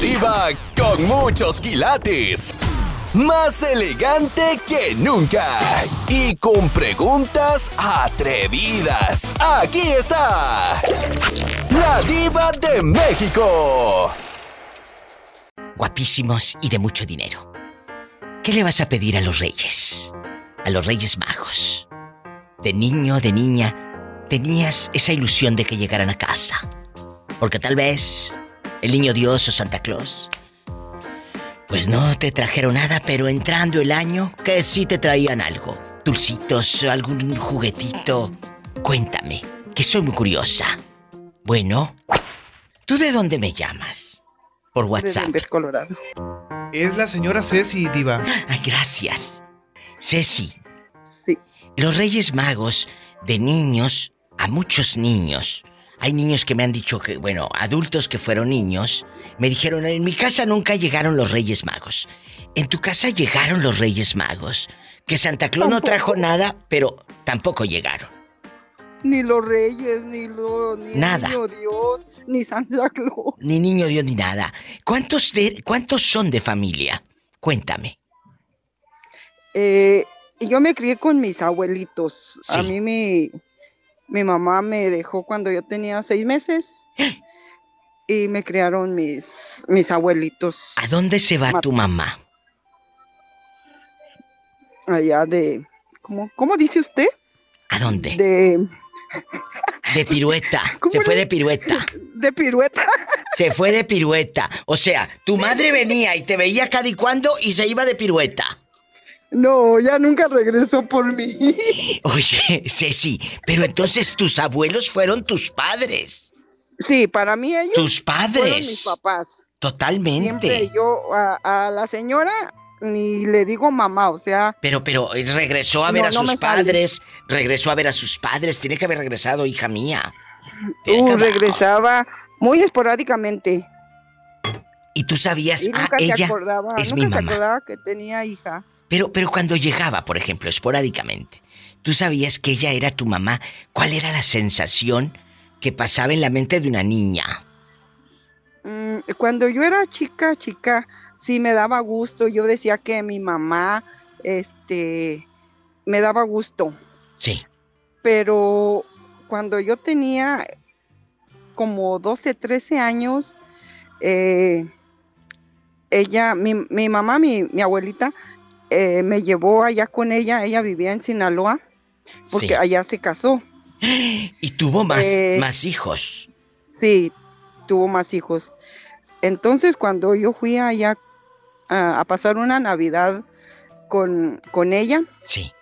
Diva con muchos quilates. Más elegante que nunca. Y con preguntas atrevidas. Aquí está. La diva de México. Guapísimos y de mucho dinero. ¿Qué le vas a pedir a los reyes? A los reyes magos. De niño, de niña, tenías esa ilusión de que llegaran a casa. Porque tal vez el niño Dios o Santa Claus pues no te trajeron nada, pero entrando el año, que sí te traían algo. Dulcitos, algún juguetito. Cuéntame, que soy muy curiosa. Bueno, ¿tú de dónde me llamas? Por WhatsApp. De Colorado. Es la señora Ceci, Diva. Ay, gracias. Ceci. Sí. Los Reyes Magos, de niños, a muchos niños, hay niños que me han dicho que, bueno, adultos que fueron niños, me dijeron, en mi casa nunca llegaron los Reyes Magos. En tu casa llegaron los Reyes Magos. Que Santa Claus no trajo nada, pero tampoco llegaron. Ni los reyes, ni los... Ni nada. Niño Dios, ni Santa Claus. Ni niño Dios, ni nada. ¿Cuántos, de, ¿Cuántos son de familia? Cuéntame. Eh, yo me crié con mis abuelitos. A mí mi, mi mamá me dejó cuando yo tenía seis meses y me criaron mis, mis abuelitos. ¿A dónde se va tu mamá? Allá de... ¿Cómo, cómo dice usted? ¿A dónde? De... De pirueta. Se fue de pirueta. De pirueta. Se fue de pirueta. O sea, tu madre venía y te veía cada y cuando y se iba de pirueta. No, ya nunca regresó por mí. Oye, Ceci, pero entonces tus abuelos fueron tus padres. Sí, para mí ellos. Tus padres. Fueron mis papás. Totalmente. Siempre yo a, la señora ni le digo mamá, o sea. Pero, pero eh, regresó a ver a sus padres, regresó a ver a sus padres, tiene que haber regresado, hija mía. Uh, regresaba muy esporádicamente. Y tú sabías, ah, ella es mi mamá. Se acordaba que tenía hija. Pero, pero cuando llegaba, por ejemplo, esporádicamente, ¿tú sabías que ella era tu mamá? ¿Cuál era la sensación que pasaba en la mente de una niña? Mm, cuando yo era chica, chica, sí me daba gusto. Yo decía que mi mamá, este, me daba gusto. Sí. Pero cuando yo tenía como 12, 13 años, eh, ella, mi, mi mamá, mi, mi, abuelita, eh, me llevó allá con ella, ella vivía en Sinaloa, porque allá se casó. ¿Y tuvo más, eh, más hijos? Sí, tuvo más hijos. Entonces cuando yo fui allá a, pasar una Navidad con, con, ella, sí.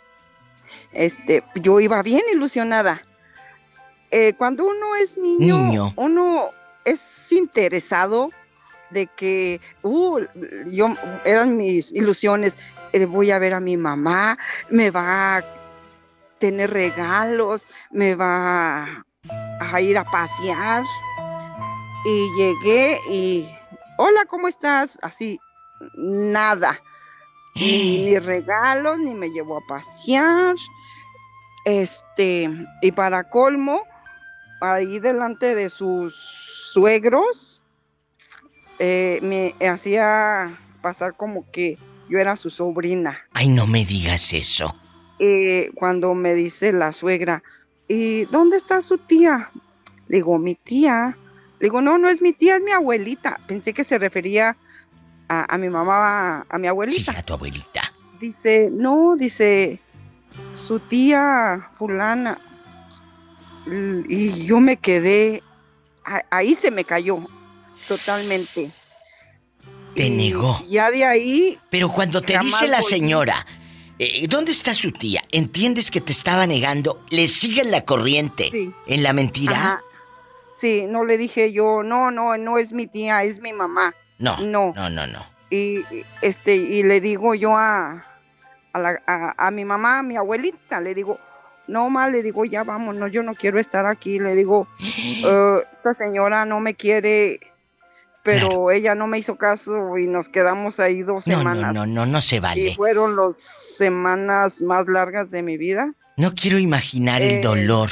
este, yo iba bien ilusionada. Eh, cuando uno es niño, niño, uno es interesado de que, uh, yo, eran mis ilusiones, eh, voy a ver a mi mamá, me va a tener regalos, me va a ir a pasear. Y llegué y, hola, ¿cómo estás? Así, nada. Ni, regalos, ni me llevó a pasear. Este, y para colmo, ahí delante de sus suegros, eh, me hacía pasar como que yo era su sobrina. Ay, no me digas eso. Eh, cuando me dice la suegra, ¿y dónde está su tía? Le digo, mi tía. Le digo, no, no es mi tía, es mi abuelita. Pensé que se refería a, mi mamá, a, mi abuelita. Sí, a tu abuelita. Dice, no, dice, su tía fulana. Y yo me quedé, ahí se me cayó totalmente. Te negó. Ya de ahí. Pero cuando te dice la señora, eh, ¿dónde está su tía? ¿Entiendes que te estaba negando? ¿Le siguen la corriente en la mentira? Sí, no le dije yo, no, no, no es mi tía, es mi mamá. No. No. No, no, no. Y este, y le digo yo a, a, mi mamá, a mi abuelita, le digo, no ma, le digo, ya vámonos, yo no quiero estar aquí, le digo, eh, esta señora no me quiere pero ella no me hizo caso y nos quedamos ahí dos semanas. No, no, no, no se vale. Y fueron las semanas más largas de mi vida. No quiero imaginar el Eh. dolor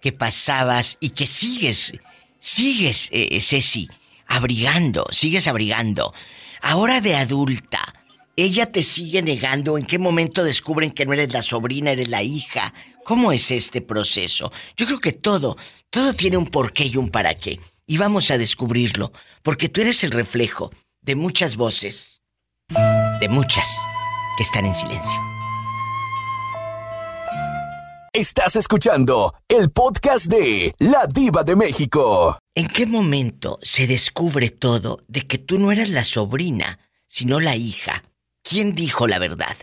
que pasabas y que sigues, sigues, eh, Ceci, abrigando, sigues abrigando. Ahora de adulta, ¿ella te sigue negando? ¿En qué momento descubren que no eres la sobrina, eres la hija? ¿Cómo es este proceso? Yo creo que todo, todo tiene un porqué y un para qué. Y vamos a descubrirlo, porque tú eres el reflejo de muchas voces, de muchas que están en silencio. Estás escuchando el podcast de La Diva de México. ¿En qué momento se descubre todo de que tú no eras la sobrina, sino la hija? ¿Quién dijo la verdad?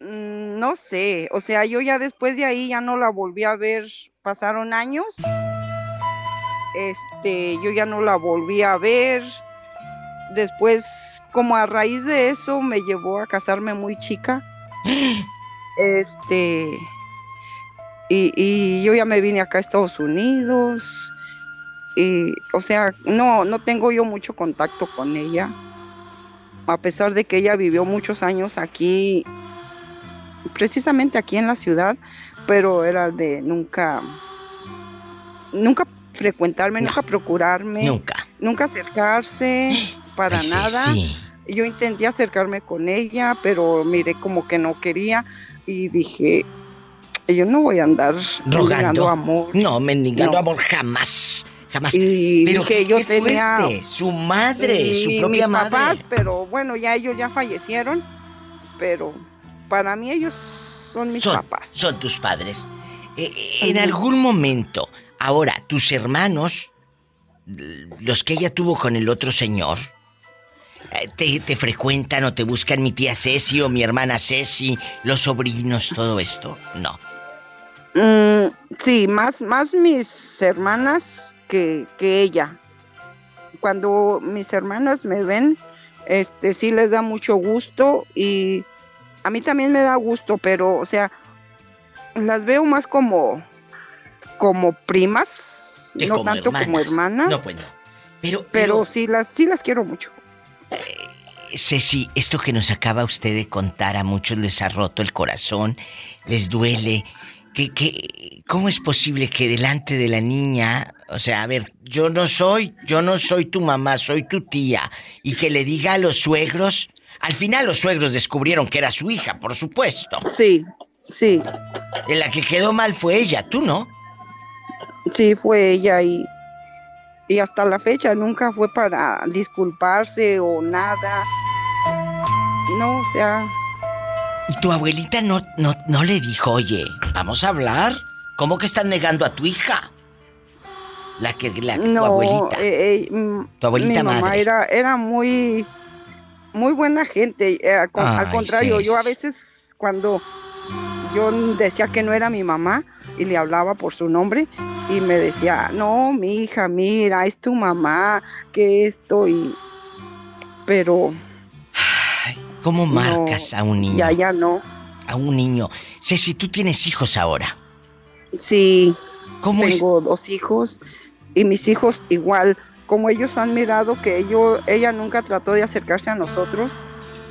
Mm, No sé, o sea, yo ya después de ahí ya no la volví a ver, pasaron años. Este, yo ya no la volví a ver. Después, como a raíz de eso, me llevó a casarme muy chica. Este, y, y yo ya me vine acá a Estados Unidos. Y, o sea, no, no tengo yo mucho contacto con ella. A pesar de que ella vivió muchos años aquí, precisamente aquí en la ciudad, pero era de nunca, nunca frecuentarme, No. nunca procurarme, Nunca. nunca acercarse para Ay, nada. sí. Yo intenté acercarme con ella, pero miré como que no quería y dije, yo no voy a andar Rogando. mendigando amor. No, mendigando No. amor jamás. Jamás. Y Pero dije, yo tenía fuerte, Su madre, su propia mis madre. papás, pero bueno, ya ellos ya fallecieron, pero para mí ellos son mis son, papás. son tus padres. Eh, eh, en algún momento, ahora, tus hermanos, los que ella tuvo con el otro señor, eh, te, te frecuentan o te buscan mi tía Ceci o mi hermana Ceci, los sobrinos, todo esto. No. Mm, sí, más, más mis hermanas que, que ella. Cuando mis hermanas me ven, este sí les da mucho gusto y a mí también me da gusto, pero o sea, las veo más como como primas, Que no como tanto como hermanas. No, pues no. Pero, pero pero sí las sí las quiero mucho. Ceci, esto que nos acaba usted de contar a muchos les ha roto el corazón, les duele. ¿Qué, qué, ¿Cómo es posible que delante de la niña, o sea, a ver, yo no soy, yo no soy tu mamá, soy tu tía, y que le diga a los suegros, al final los suegros descubrieron que era su hija, por supuesto. Sí, sí, En la que quedó mal fue ella, tú no. sí fue ella y y hasta la fecha nunca fue para disculparse o nada. No, o sea, Y tu abuelita no, no, no le dijo, oye, vamos a hablar. ¿Cómo que están negando a tu hija? La que, la tu no, abuelita. eh, eh, mm, Tu abuelita mi mamá madre. era era muy muy buena gente. eh, al, contrario, yo a veces cuando yo decía que no era mi mamá y le hablaba por su nombre y me decía, no, mi hija, mira, es tu mamá, que esto y pero Ay, ¿Cómo marcas a un niño? ya ya no. A un niño. Ceci, tú tienes hijos ahora. Sí, ¿Cómo es? tengo dos hijos y mis hijos igual, como ellos han mirado que ello- ella nunca trató de acercarse a nosotros,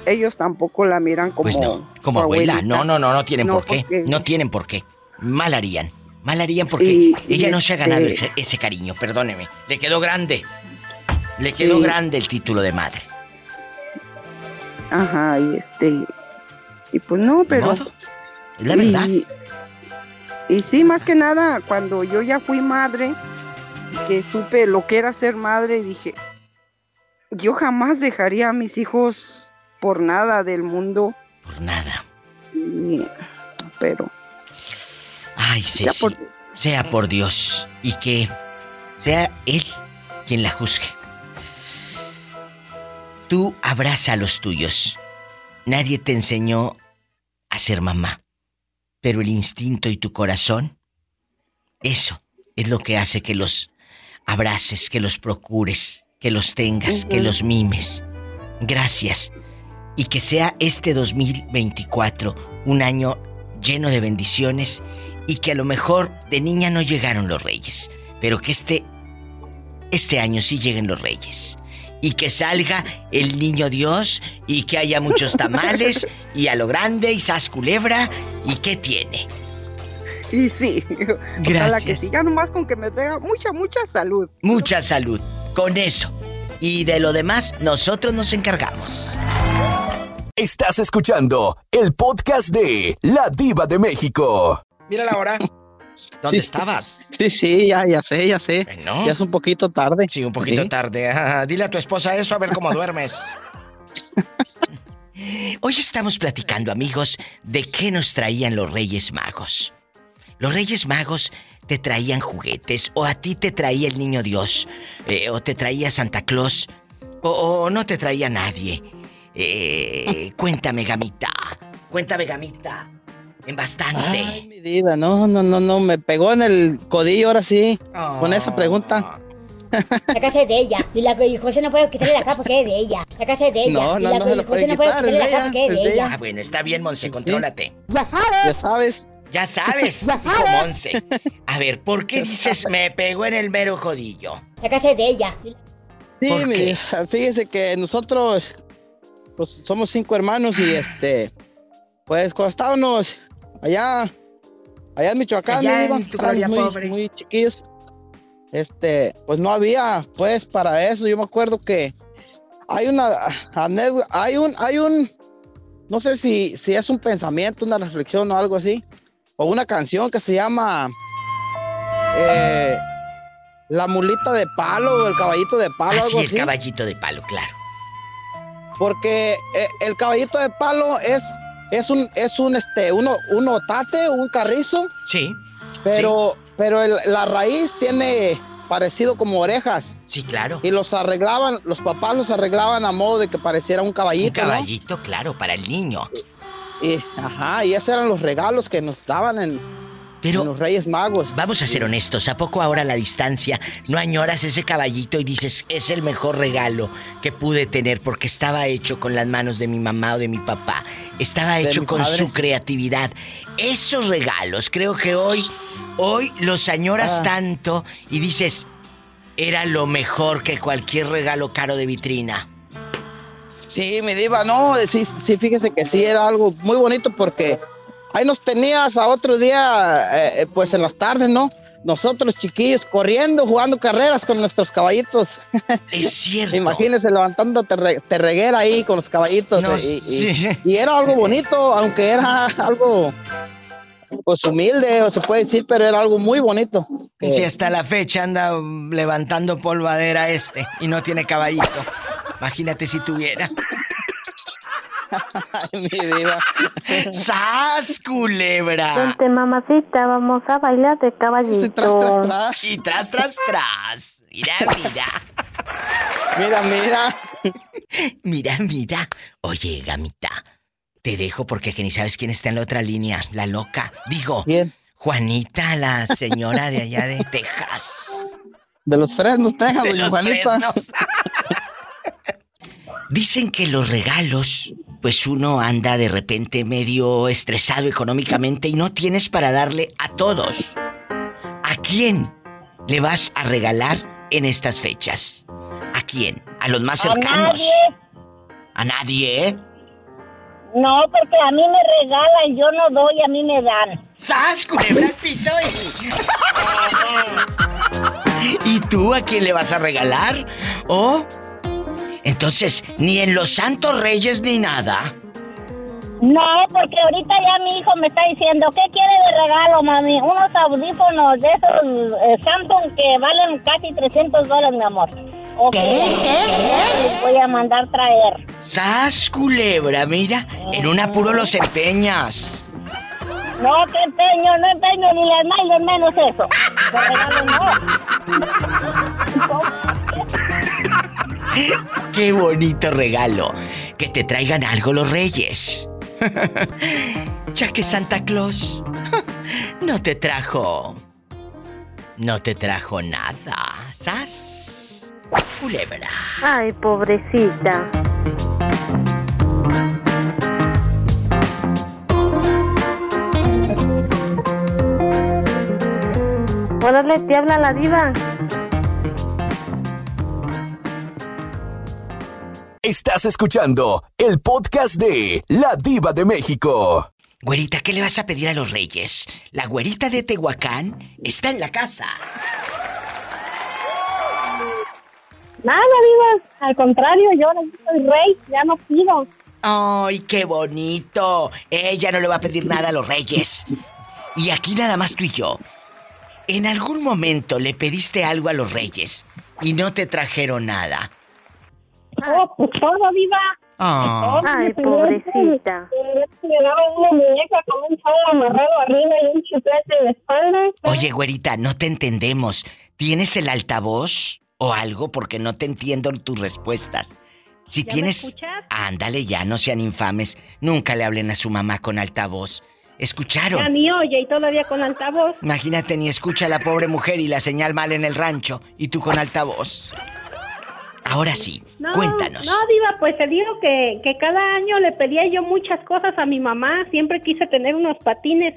ellos tampoco la miran como Pues no, como abuela. abuelita. No, no, no, no tienen No, por qué. porque- No tienen por qué. Mal harían. Mal harían porque Y- y ella no se ha ganado este- ese, ese cariño, perdóneme. Le quedó grande. Le quedó Sí. grande el título de madre. Ajá, y este y pues no, pero. Es la verdad. Y, y sí, más que nada, cuando yo ya fui madre, que supe lo que era ser madre, dije, yo jamás dejaría a mis hijos por nada del mundo, Por nada. y- pero Ay, ya Ceci. por- Sea por Dios. Y que sea Él quien la juzgue. Tú abraza a los tuyos. Nadie te enseñó a ser mamá. Pero el instinto y tu corazón, eso es lo que hace que los abraces, que los procures, que los tengas, que los mimes. Gracias. Y que sea este 2024 un año lleno de bendiciones y que a lo mejor de niña no llegaron los reyes, pero que este este año sí lleguen los reyes y que salga el niño Dios y que haya muchos tamales y a lo grande y sas culebra y qué tiene. Y sí, Gracias. ojalá que sí. Ya nomás con que me traiga mucha, mucha salud. Mucha salud. Con eso. Y de lo demás, nosotros nos encargamos. Estás escuchando el podcast de La Diva de México. Mira la hora. ¿Dónde Sí. estabas? Sí, sí, ya, ya sé, ya sé. Bueno. Ya es un poquito tarde. Sí, un poquito Sí. tarde. Ah, dile a tu esposa eso a ver cómo duermes. Hoy estamos platicando, amigos, de qué nos traían los Reyes Magos. Los Reyes Magos te traían juguetes, o a ti te traía el Niño Dios, eh, o te traía Santa Claus, o, o no te traía nadie. Eh, cuéntame, Gamita. Cuéntame, Gamita. En bastante. Ay, mi diva, no, no, no, no, me pegó en el codillo ahora sí. Con esa pregunta. La casa es de ella. Y la y José no puede quitarle la capa porque es de ella. La casa es de ella. No, y no, la no José puede no puede quitar, quitarle la capa porque es de ella. Ah, bueno, está bien, Monse, Sí. contrólate. Ya sabes. Ya sabes. Ya sabes, Ya hijo sabes. Monse. A ver, ¿por qué dices me pegó en el mero codillo? La casa de ella. Sí, ¿Por mi fíjese que nosotros pues somos cinco hermanos y este pues cuando estábamos allá allá en Michoacán, Allá en gloria muy, pobre. muy chiquillos. Este, pues no había pues para eso. Yo me acuerdo que hay una anécdota, hay un hay un no sé si si es un pensamiento, una reflexión o algo así o una canción que se llama eh, la mulita de palo o el caballito de palo, algo Ah, el así. caballito de palo, claro. Porque eh, el caballito de palo es, es un, es un, este, uno, un otate, un carrizo, Sí, pero, pero el- la raíz tiene parecido como orejas. sí, claro. Y los arreglaban, los papás los arreglaban a modo de que pareciera un Un caballito, ¿no? caballito, claro, para el niño. Y, ajá, y esos eran los regalos que nos daban en, en Pero los Reyes Magos. vamos a ser honestos, ¿a poco ahora a la distancia no añoras ese caballito y dices, es el mejor regalo que pude tener porque estaba hecho con las manos de mi mamá o de mi papá? Estaba hecho con padre, su creatividad. Esos regalos, creo que hoy, hoy los añoras Ah. tanto y dices, era lo mejor que cualquier regalo caro de vitrina. Sí, mi diva, no, sí, sí, fíjese que sí, era algo muy bonito porque ahí nos tenías a otro día, eh, pues en las tardes, ¿no? Nosotros chiquillos corriendo, jugando carreras con nuestros caballitos. Es cierto. Imagínese levantando terre- terreguera ahí con los caballitos. No, eh, y, sí. y era algo bonito, aunque era algo, pues humilde, o se puede decir, pero era algo muy bonito. Que- Si hasta la fecha anda levantando polvadera este y no tiene caballito. Imagínate si tuviera. Ay, mi diva. ¡Sas, culebra! Vente, mamacita, vamos a bailar de caballito. Ese tras, tras, tras. Y tras, tras, tras. Mira, mira. Mira, mira. Mira, mira. Oye, gamita. Te dejo porque que ni sabes quién está en la otra línea. La loca. Digo, Bien. Juanita, la señora de allá de Texas. De los fresnos, Texas, De doña los Juanita. fresnos. Dicen que los regalos, pues uno anda de repente medio estresado económicamente y no tienes para darle a todos. ¿A quién le vas a regalar en estas fechas? ¿A quién? ¿A los más A cercanos? nadie. ¿A nadie? eh? No, porque a mí me regalan, yo no doy, a mí me dan. ¡Sas, culebra al piso! y- ¿Y tú a quién le vas a regalar? ¿O? Entonces, ni en los Santos Reyes ni nada. No, porque ahorita ya mi hijo me está diciendo, ¿qué quiere de regalo, mami? Unos audífonos de esos eh, Samsung que valen casi 300 dólares, mi amor. Ok, Les voy a mandar traer. ¡Sas, culebra! Mira, en un apuro los empeñas. No, que empeño, no empeño ni las nalgas menos eso. De regalo no. ¡Qué bonito regalo! Que te traigan algo los reyes. ya que Santa Claus no te trajo. No te trajo nada. ¿Sas? Culebra. Ay, pobrecita. Órale, te habla la diva. Estás escuchando el podcast de La Diva de México. Güerita, ¿qué le vas a pedir a los reyes? La güerita de Tehuacán está en la casa. Nada, Diva. Al contrario, yo ahora soy rey, ya no pido. ¡Ay, qué bonito! Ella no le va a pedir nada a los reyes. Y aquí nada más tú y yo. ¿En algún momento le pediste algo a los reyes y no te trajeron nada? Oh, pues todo, Diva. Ah. Ay, pobrecita. Me una muñeca con un chavo amarrado arriba y un chiflete en la espalda. Oye, güerita, no te entendemos. ¿Tienes el altavoz o algo? Porque no te entiendo tus respuestas. Si ¿Ya me tienes... escuchas? Ándale ya, no sean infames. Nunca le hablen a su mamá con altavoz. ¿Escucharon? Ya ni oye y todavía con altavoz. Imagínate, ni escucha a la pobre mujer y la señal mal en el rancho y tú con altavoz. Ahora sí, No, cuéntanos. No, Diva, pues te digo que, que cada año le pedía yo muchas cosas a mi mamá. Siempre quise tener unos patines,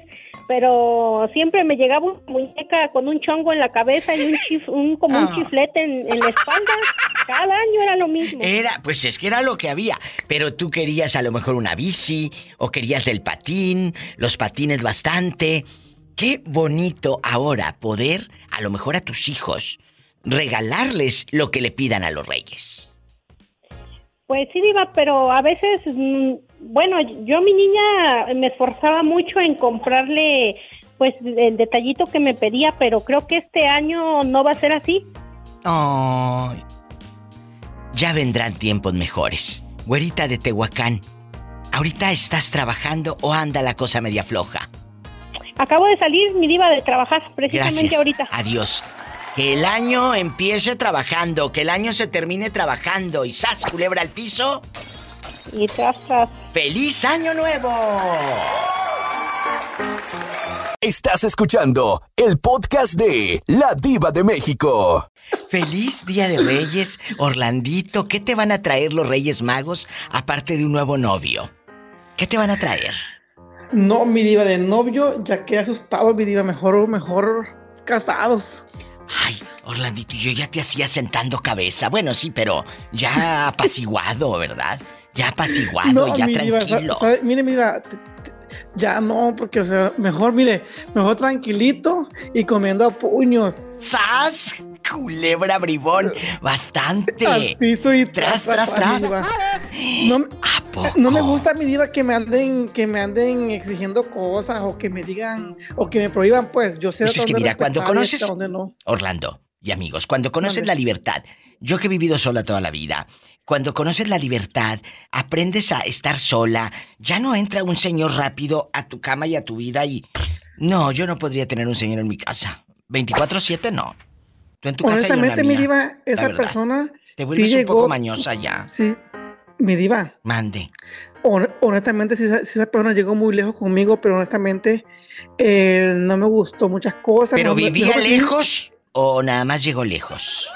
pero siempre me llegaba una muñeca con un chongo en la cabeza y un, chif- un como un Ah. chiflete en, en la espalda. Cada año era lo mismo. Era, pues es que era lo que había. Pero tú querías a lo mejor una bici, o querías el patín, los patines bastante. Qué bonito ahora poder, a lo mejor a tus hijos, regalarles lo que le pidan a los reyes. Pues sí, Diva, pero a veces, mm, bueno, yo mi niña me esforzaba mucho en comprarle pues el detallito que me pedía, pero creo que este año no va a ser así. Ay. Ya vendrán tiempos mejores. Güerita de Tehuacán, ¿ahorita estás trabajando o anda la cosa media floja? Acabo de salir, mi diva, de trabajar precisamente Gracias. ahorita. Adiós. Que el año empiece trabajando, que el año se termine trabajando y ¡zas! culebra al piso. Y tras, tras. ¡Feliz año nuevo! Estás escuchando el podcast de La Diva de México. ¡Feliz Día de Reyes! Orlandito, ¿qué te van a traer los Reyes Magos aparte de un nuevo novio? ¿Qué te van a traer? No, mi diva de novio, ya que asustado, mi diva, mejor, mejor casados. Ay, Orlandito, yo ya te hacía sentando cabeza. Bueno, sí, pero ya apaciguado, ¿verdad? Ya apaciguado, ya mi diva, sa- tranquilo. sabe- mire, mi diva, te- te- ya no, porque, o sea, mejor, mire, mejor tranquilito y comiendo a puños. ¡Sas! Culebra bribón, Al bastante. piso y Tras, tras, tras. No, ¿A poco? no me gusta, mi diva, que me anden, que me anden exigiendo cosas o que me digan, o que me prohíban, pues, yo sé Pues es que dónde mira, cuando conoces- dónde no. Orlando y amigos, cuando conoces Mande. la libertad, yo que he vivido sola toda la vida, cuando conoces la libertad, aprendes a estar sola, ya no entra un señor rápido a tu cama y a tu vida y... No, yo no podría tener un señor en mi casa. 24/7 no. Tú en tu casa y yo en la Honestamente, mi diva, esa persona Te sí vuelves un poco mañosa ya. Sí, mi diva. Mande. Hon- honestamente, si esa, si esa persona llegó muy lejos conmigo, pero honestamente eh, no me gustó muchas cosas. ¿Pero no vivía lejos o nada más llegó lejos?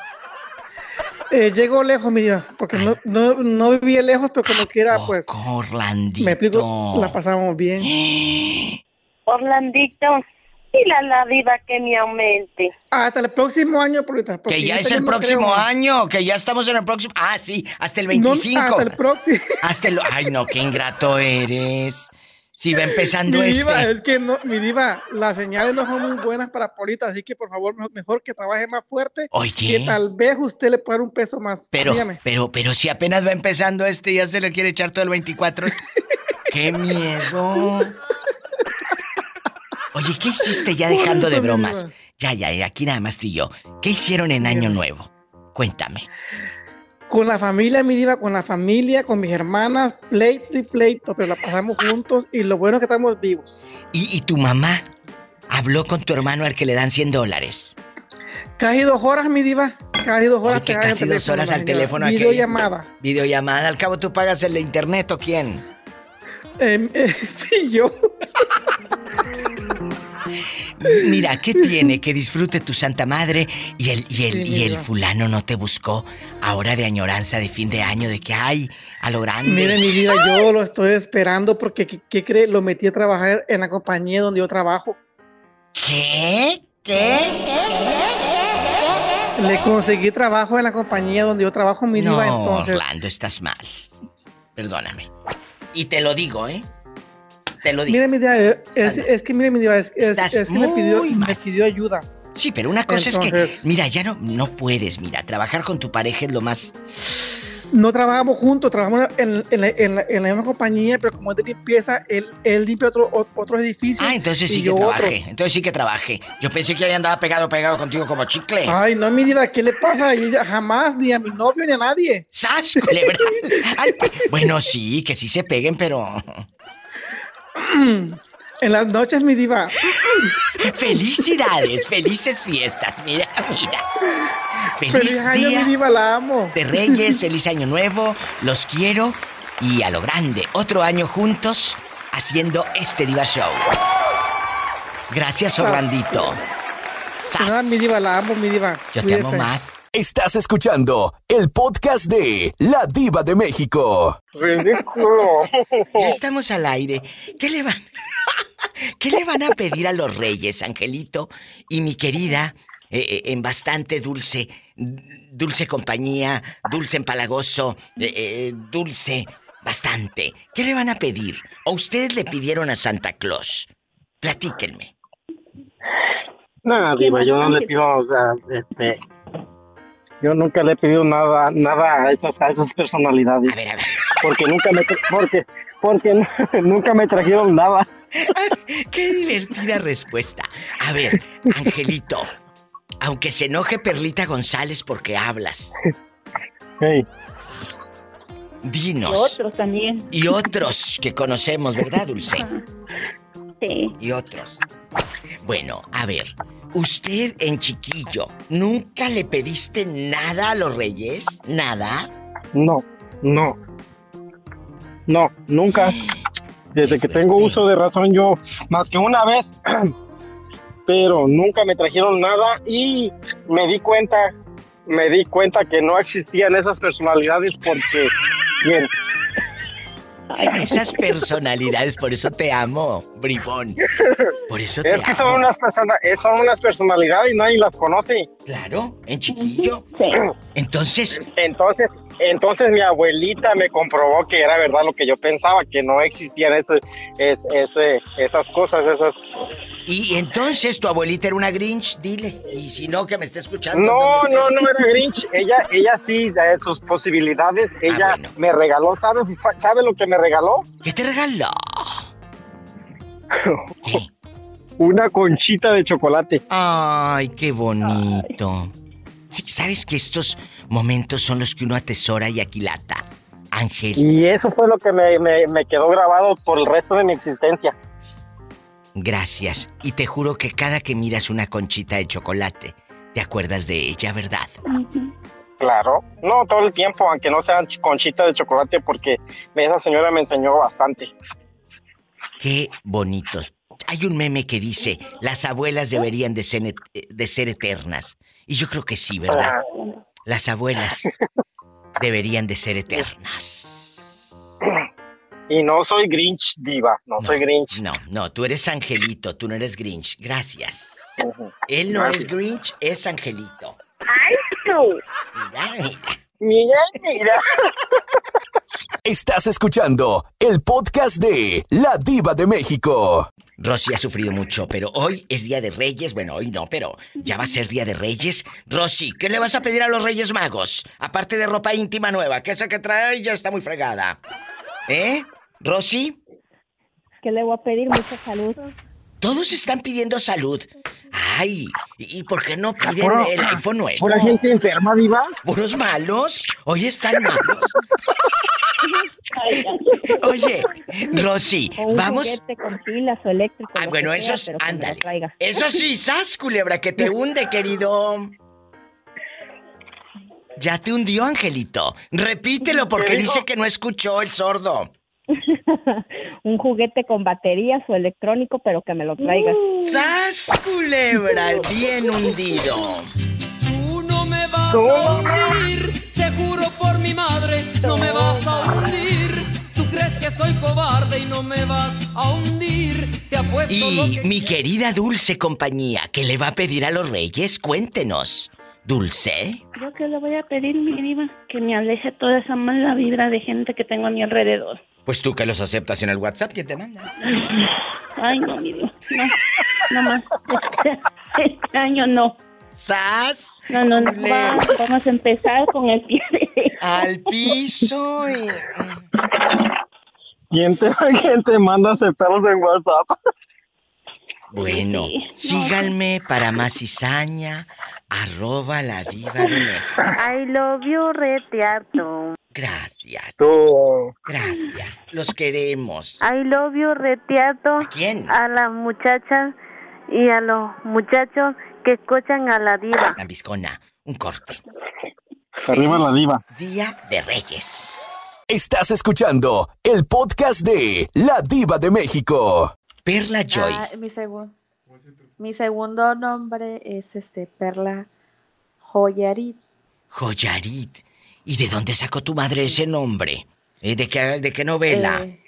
Eh, llegó lejos, mi diva, porque no, no, no vivía lejos, pero como quiera, pues, Poco, Orlandito. me explico, la pasamos bien. Orlandito, dile a la diva que me aumente. Hasta el próximo año, Polita. porque Que ya es el no próximo creo- año, que ya estamos en el próximo. Ah, sí, hasta el No, 25. hasta el próximo. Hasta el. Ay, no, qué ingrato eres. Si va empezando Mi este. es que no, mi diva, las señales no son muy buenas para Polita, así que por favor, mejor, mejor que trabaje más fuerte. Oye. Que tal vez usted le pueda dar un peso más. Pero, Dígame. pero, pero si apenas va empezando este, ya se le quiere echar todo el 24. ¡Qué miedo! Oye, ¿qué hiciste ya dejando de bromas? Ya, ya, ya, aquí nada más tú y yo. ¿Qué hicieron en Año Nuevo? Cuéntame. Con la familia, mi diva, con la familia, con mis hermanas, pleito y pleito, pero la pasamos juntos y lo bueno es que estamos vivos. ¿Y, y tu mamá habló con tu hermano al que le dan 100 dólares? Casi dos horas, mi diva. Casi dos horas. Ay, casi dos teléfono, horas al teléfono aquel. Videollamada. Videollamada, al cabo tú pagas el de internet o quién? Eh, eh, sí, yo. Mira, ¿qué tiene? Que disfrute tu santa madre y el, y el, y el mira. fulano no te buscó ahora de añoranza de fin de año, de que ay, a lo grande. Mire, mi vida, yo lo estoy esperando porque, ¿qué, qué cree? Lo metí a trabajar en la compañía donde yo trabajo. ¿Qué? ¿Qué? Le conseguí trabajo en la compañía donde yo trabajo, mi No, diva, entonces. Orlando, estás mal. Perdóname. Y te lo digo, ¿eh? Te lo digo. Mira, mi diva, es, es que, mira, mi diva, es, es- Estás es que me pidió, muy mal. me pidió ayuda. Sí, pero una cosa es Entonces- que, mira, ya no, no puedes, mira, trabajar con tu pareja es lo más... No trabajamos juntos, trabajamos en, en la, en la- en la misma compañía, pero como es de limpieza, él, él limpia otro, otro edificio. Ah, entonces sí que yo otro. trabaje, entonces sí que trabaje. Yo pensé que ahí andaba pegado, pegado contigo como chicle. Ay, no, mi diva, ¿qué le pasa? Ella jamás, ni a mi novio, ni a nadie. ¡Sas, culebra! Ay, pa- bueno, sí, que sí se peguen, pero... En las noches, mi diva. ¡Felicidades! ¡Felices fiestas! Mira, mira. ¡Feliz, Feliz año, día mi diva, la amo. de Reyes! ¡Feliz año nuevo! Los quiero. Y a lo grande, otro año juntos haciendo este Diva Show. Gracias, Orlandito. ¡Sas! Ah, mi diva, la amo, mi diva. Yo te amo más. Estás escuchando el podcast de La Diva de México. Ridículo. Ya estamos al aire. ¿Qué le van? ¿Qué le van a pedir a los reyes, Angelito? Y mi querida, eh, eh, en bastante dulce, dulce compañía, dulce empalagoso, eh, eh, dulce, bastante. ¿Qué le van a pedir? ¿O ustedes le pidieron a Santa Claus? Platíquenme. Nada, Diva, yo no le pido, o sea, este. Yo nunca le he pedido nada, nada a esas, a esas personalidades. A ver, a ver. Porque nunca me, porque, porque nunca me trajeron nada. Qué divertida respuesta. A ver, Angelito, aunque se enoje Perlita González porque hablas, Hey, dinos. Otros también. Y otros que conocemos, ¿verdad, Dulce? Sí. Y otros. Bueno, a ver, usted en chiquillo, ¿nunca le pediste nada a los reyes? ¿Nada? no, no. No, nunca. Desde que tengo uso de razón, yo, más que una vez, pero nunca me trajeron nada y me di cuenta, me di cuenta que no existían esas personalidades porque, bien, Esas personalidades, por eso te amo, bribón. Por eso te es que son amo. unas, persona, eh, son unas personalidades y nadie las conoce. Claro, en chiquillo. Sí. Entonces, Entonces, entonces mi abuelita me comprobó que era verdad lo que yo pensaba, que no existían ese, es- ese- esas cosas, esas... y entonces tu abuelita era una Grinch, dile. Y si no, que me esté escuchando. No, ¿dónde no, no era Grinch. Ella, ella sí, de sus posibilidades, ella bueno. me regaló, ¿sabes? ¿Sabe lo que me regaló? ¿Qué te regaló? ¿Qué? Una conchita de chocolate. Ay, qué bonito. Sí, sabes que estos momentos son los que uno atesora y aquilata. Ángel, Y eso fue lo que me, me- me quedó grabado por el resto de mi existencia. gracias. Y te juro que cada que miras una conchita de chocolate, te acuerdas de ella, ¿verdad? Claro. No, todo el tiempo, aunque no sean ch- conchitas de chocolate, porque esa señora me enseñó bastante. Qué bonito. Hay un meme que dice, las abuelas deberían de ser, de ser eternas. Y yo creo que sí, ¿verdad? Las abuelas deberían de ser eternas. Y no soy Grinch, diva. No, soy Grinch. No, no, tú eres Angelito, tú no eres Grinch. Gracias. Él no es Grinch, es Angelito. ¡Ay, tú! Mira, mira. Mira, mira. Estás escuchando el podcast de La Diva de México. Rosy ha sufrido mucho, pero hoy es Día de Reyes. Bueno, hoy no, pero ya va a ser Día de Reyes. Rosy, ¿qué le vas a pedir a los Reyes Magos? Aparte de ropa íntima nueva, que esa que trae ya está muy fregada. ¿Eh? ¿Rosy? ¿Qué le voy a pedir? Mucha salud. Todos están pidiendo salud. Ay, ¿y por qué no piden el iPhone nuevo? ¿Pura gente enferma, diva? ¿Puros malos? Hoy están malos. Oye, Rosy, O un vamos. juguete con pilas o eléctrico. Ah, bueno, eso es. Ándale. Eso sí, sas, culebra, que te hunde, querido. Ya te hundió, Angelito. Repítelo porque dice que no escuchó el sordo. un juguete con baterías o electrónico, pero que me lo traigas. ¡Sas, culebra! Bien hundido. Tú no me vas a hundir, te juro por mi madre, no me vas a hundir. Tú crees que soy cobarde y no me vas a hundir. Te apuesto lo Y que mi querida dulce compañía, ¿qué le va a pedir a los reyes? Cuéntenos. ¿Dulce? Yo que le voy a pedir, mi diva, que me aleje toda esa mala vibra de gente que tengo a mi alrededor. Pues tú que los aceptas en el WhatsApp, ¿quién te manda? Ay, no, mi diva, no, no más. Este, este año no. ¿Sas? No, no, no, va- vamos a empezar con el pie. Al piso. y- ¿Quién te, quién te manda a aceptarlos en WhatsApp? Bueno, síganme para más cizaña, arroba la diva de México. I love you, reteato. Gracias, Tú. gracias. Los queremos. I love you, reteato. ¿A quién? A las muchachas y a los muchachos que escuchan a la diva. La viscona, un corte. Arriba la diva. Día de Reyes. Estás escuchando el podcast de La Diva de México. Perla Joy. Ah, mi, segun- mi segundo nombre es este Perla Joyarit. Joyarit. ¿Y de dónde sacó tu madre ese nombre? ¿Eh, ¿De qué, de qué novela? Eh,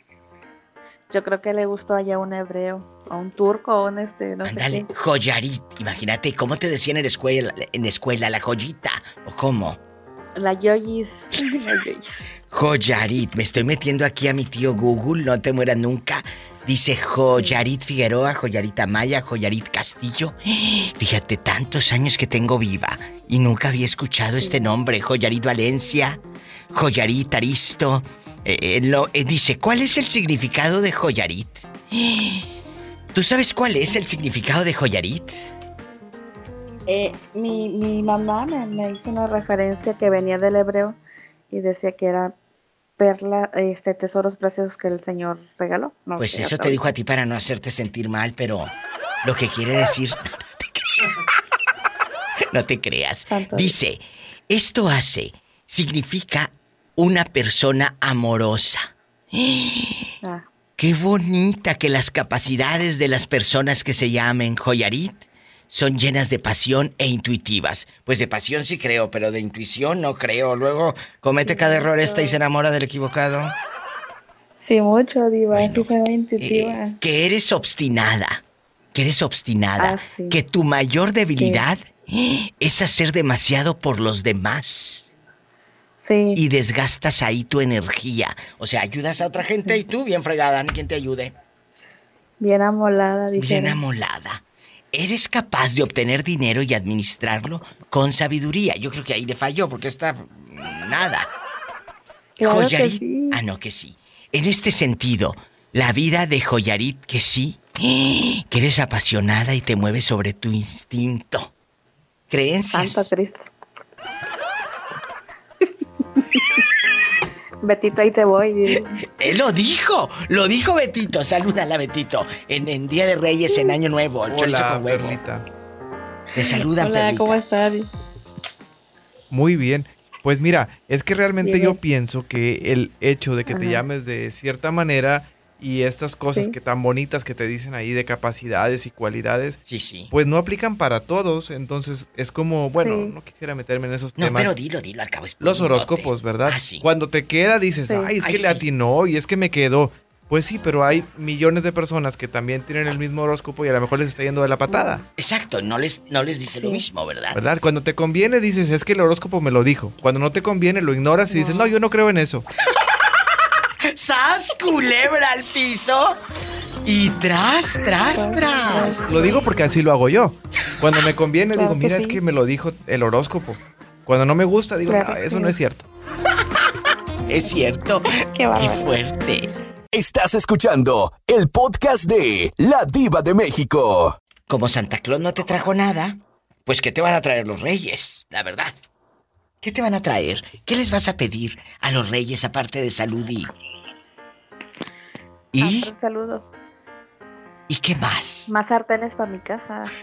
yo creo que le gustó allá un hebreo, o un turco, o un este, no Ándale, sé qué. Joyarit. Imagínate, ¿cómo te decían en la escuela, en la escuela la joyita? ¿O cómo? La Yoyis. La Yoyis. Joyarit. Me estoy metiendo aquí a mi tío Google, no te mueras nunca. Dice Joyarit Figueroa, Joyarit Amaya, Joyarit Castillo. Fíjate, tantos años que tengo viva y nunca había escuchado este nombre. Joyarit Valencia, Joyarit Aristo. Eh, eh, lo- eh, dice, ¿cuál es el significado de Joyarit? ¿Tú sabes cuál es el significado de Joyarit? Eh, mi, mi mamá me, me hizo una referencia que venía del hebreo y decía que era perla, este, tesoros preciosos que el Señor regaló. No Pues eso te dijo a ti para no hacerte sentir mal, pero lo que quiere decir... No, no te creas. No te creas. Dice, esto hace, significa una persona amorosa. Ah, Qué bonita que las capacidades de las personas que se llamen Joyarit son llenas de pasión e intuitivas. Pues de pasión sí creo, pero de intuición no creo. Luego comete cada error esta y se enamora del equivocado. Sí, mucho, Diva. sí, se ve intuitiva. Eh, que eres obstinada. Que eres obstinada. Ah, sí. Que tu mayor debilidad es hacer demasiado por los demás. Sí. Y desgastas ahí tu energía. O sea, ayudas a otra gente y tú bien fregada, no hay quien te ayude. Bien amolada, Bien dijeron. amolada. Eres capaz de obtener dinero y administrarlo con sabiduría. Yo creo que ahí le falló porque está nada. Claro que Joyarit. sí. Ah, no, que sí. En este sentido, la vida de Joyarit, que sí, que eres apasionada y te mueves sobre tu instinto. Creencias. Santo Cristo. Betito, ahí te voy. dice. Él lo dijo, lo dijo Betito. Salúdala, Betito. En, en Día de Reyes, en Año Nuevo, el chorizo Hola, con huevo. Perlita. Te saludan, Hola, Perlita. ¿cómo estás? Muy bien. Pues mira, es que realmente Bien. yo pienso que el hecho de que te llames de cierta manera y estas cosas Sí. que tan bonitas que te dicen ahí de capacidades y cualidades, Sí, sí. pues no aplican para todos. Entonces es como, bueno, Sí. no quisiera meterme en esos No, temas. pero dilo, dilo, al cabo es Los horóscopos, ¿verdad? Ah, sí. Cuando te queda dices, Sí. ay, es que Ay, le sí. atinó y es que me quedó. Pues sí, pero hay millones de personas que también tienen el mismo horóscopo y a lo mejor les está yendo de la patada, Exacto, no les, no les dice lo mismo, ¿verdad? ¿verdad? Cuando te conviene dices, es que el horóscopo me lo dijo. Cuando no te conviene lo ignoras y dices, no, yo no creo en eso. ¡Sas, culebra al piso! Y tras, tras, tras. Lo digo porque así lo hago yo. Cuando me conviene Claro digo, que mira, es que me lo dijo el horóscopo. Cuando no me gusta digo, Claro no, que eso sí. no es cierto. Es cierto. Qué Qué fuerte. Estás escuchando el podcast de La Diva de México. Como Santa Claus no te trajo nada, pues ¿qué te van a traer los reyes? La verdad. ¿Qué te van a traer? ¿Qué les vas a pedir a los reyes aparte de salud y... ¿Y? Ah, Un saludo. ¿Y qué más? Más sartenes para mi casa.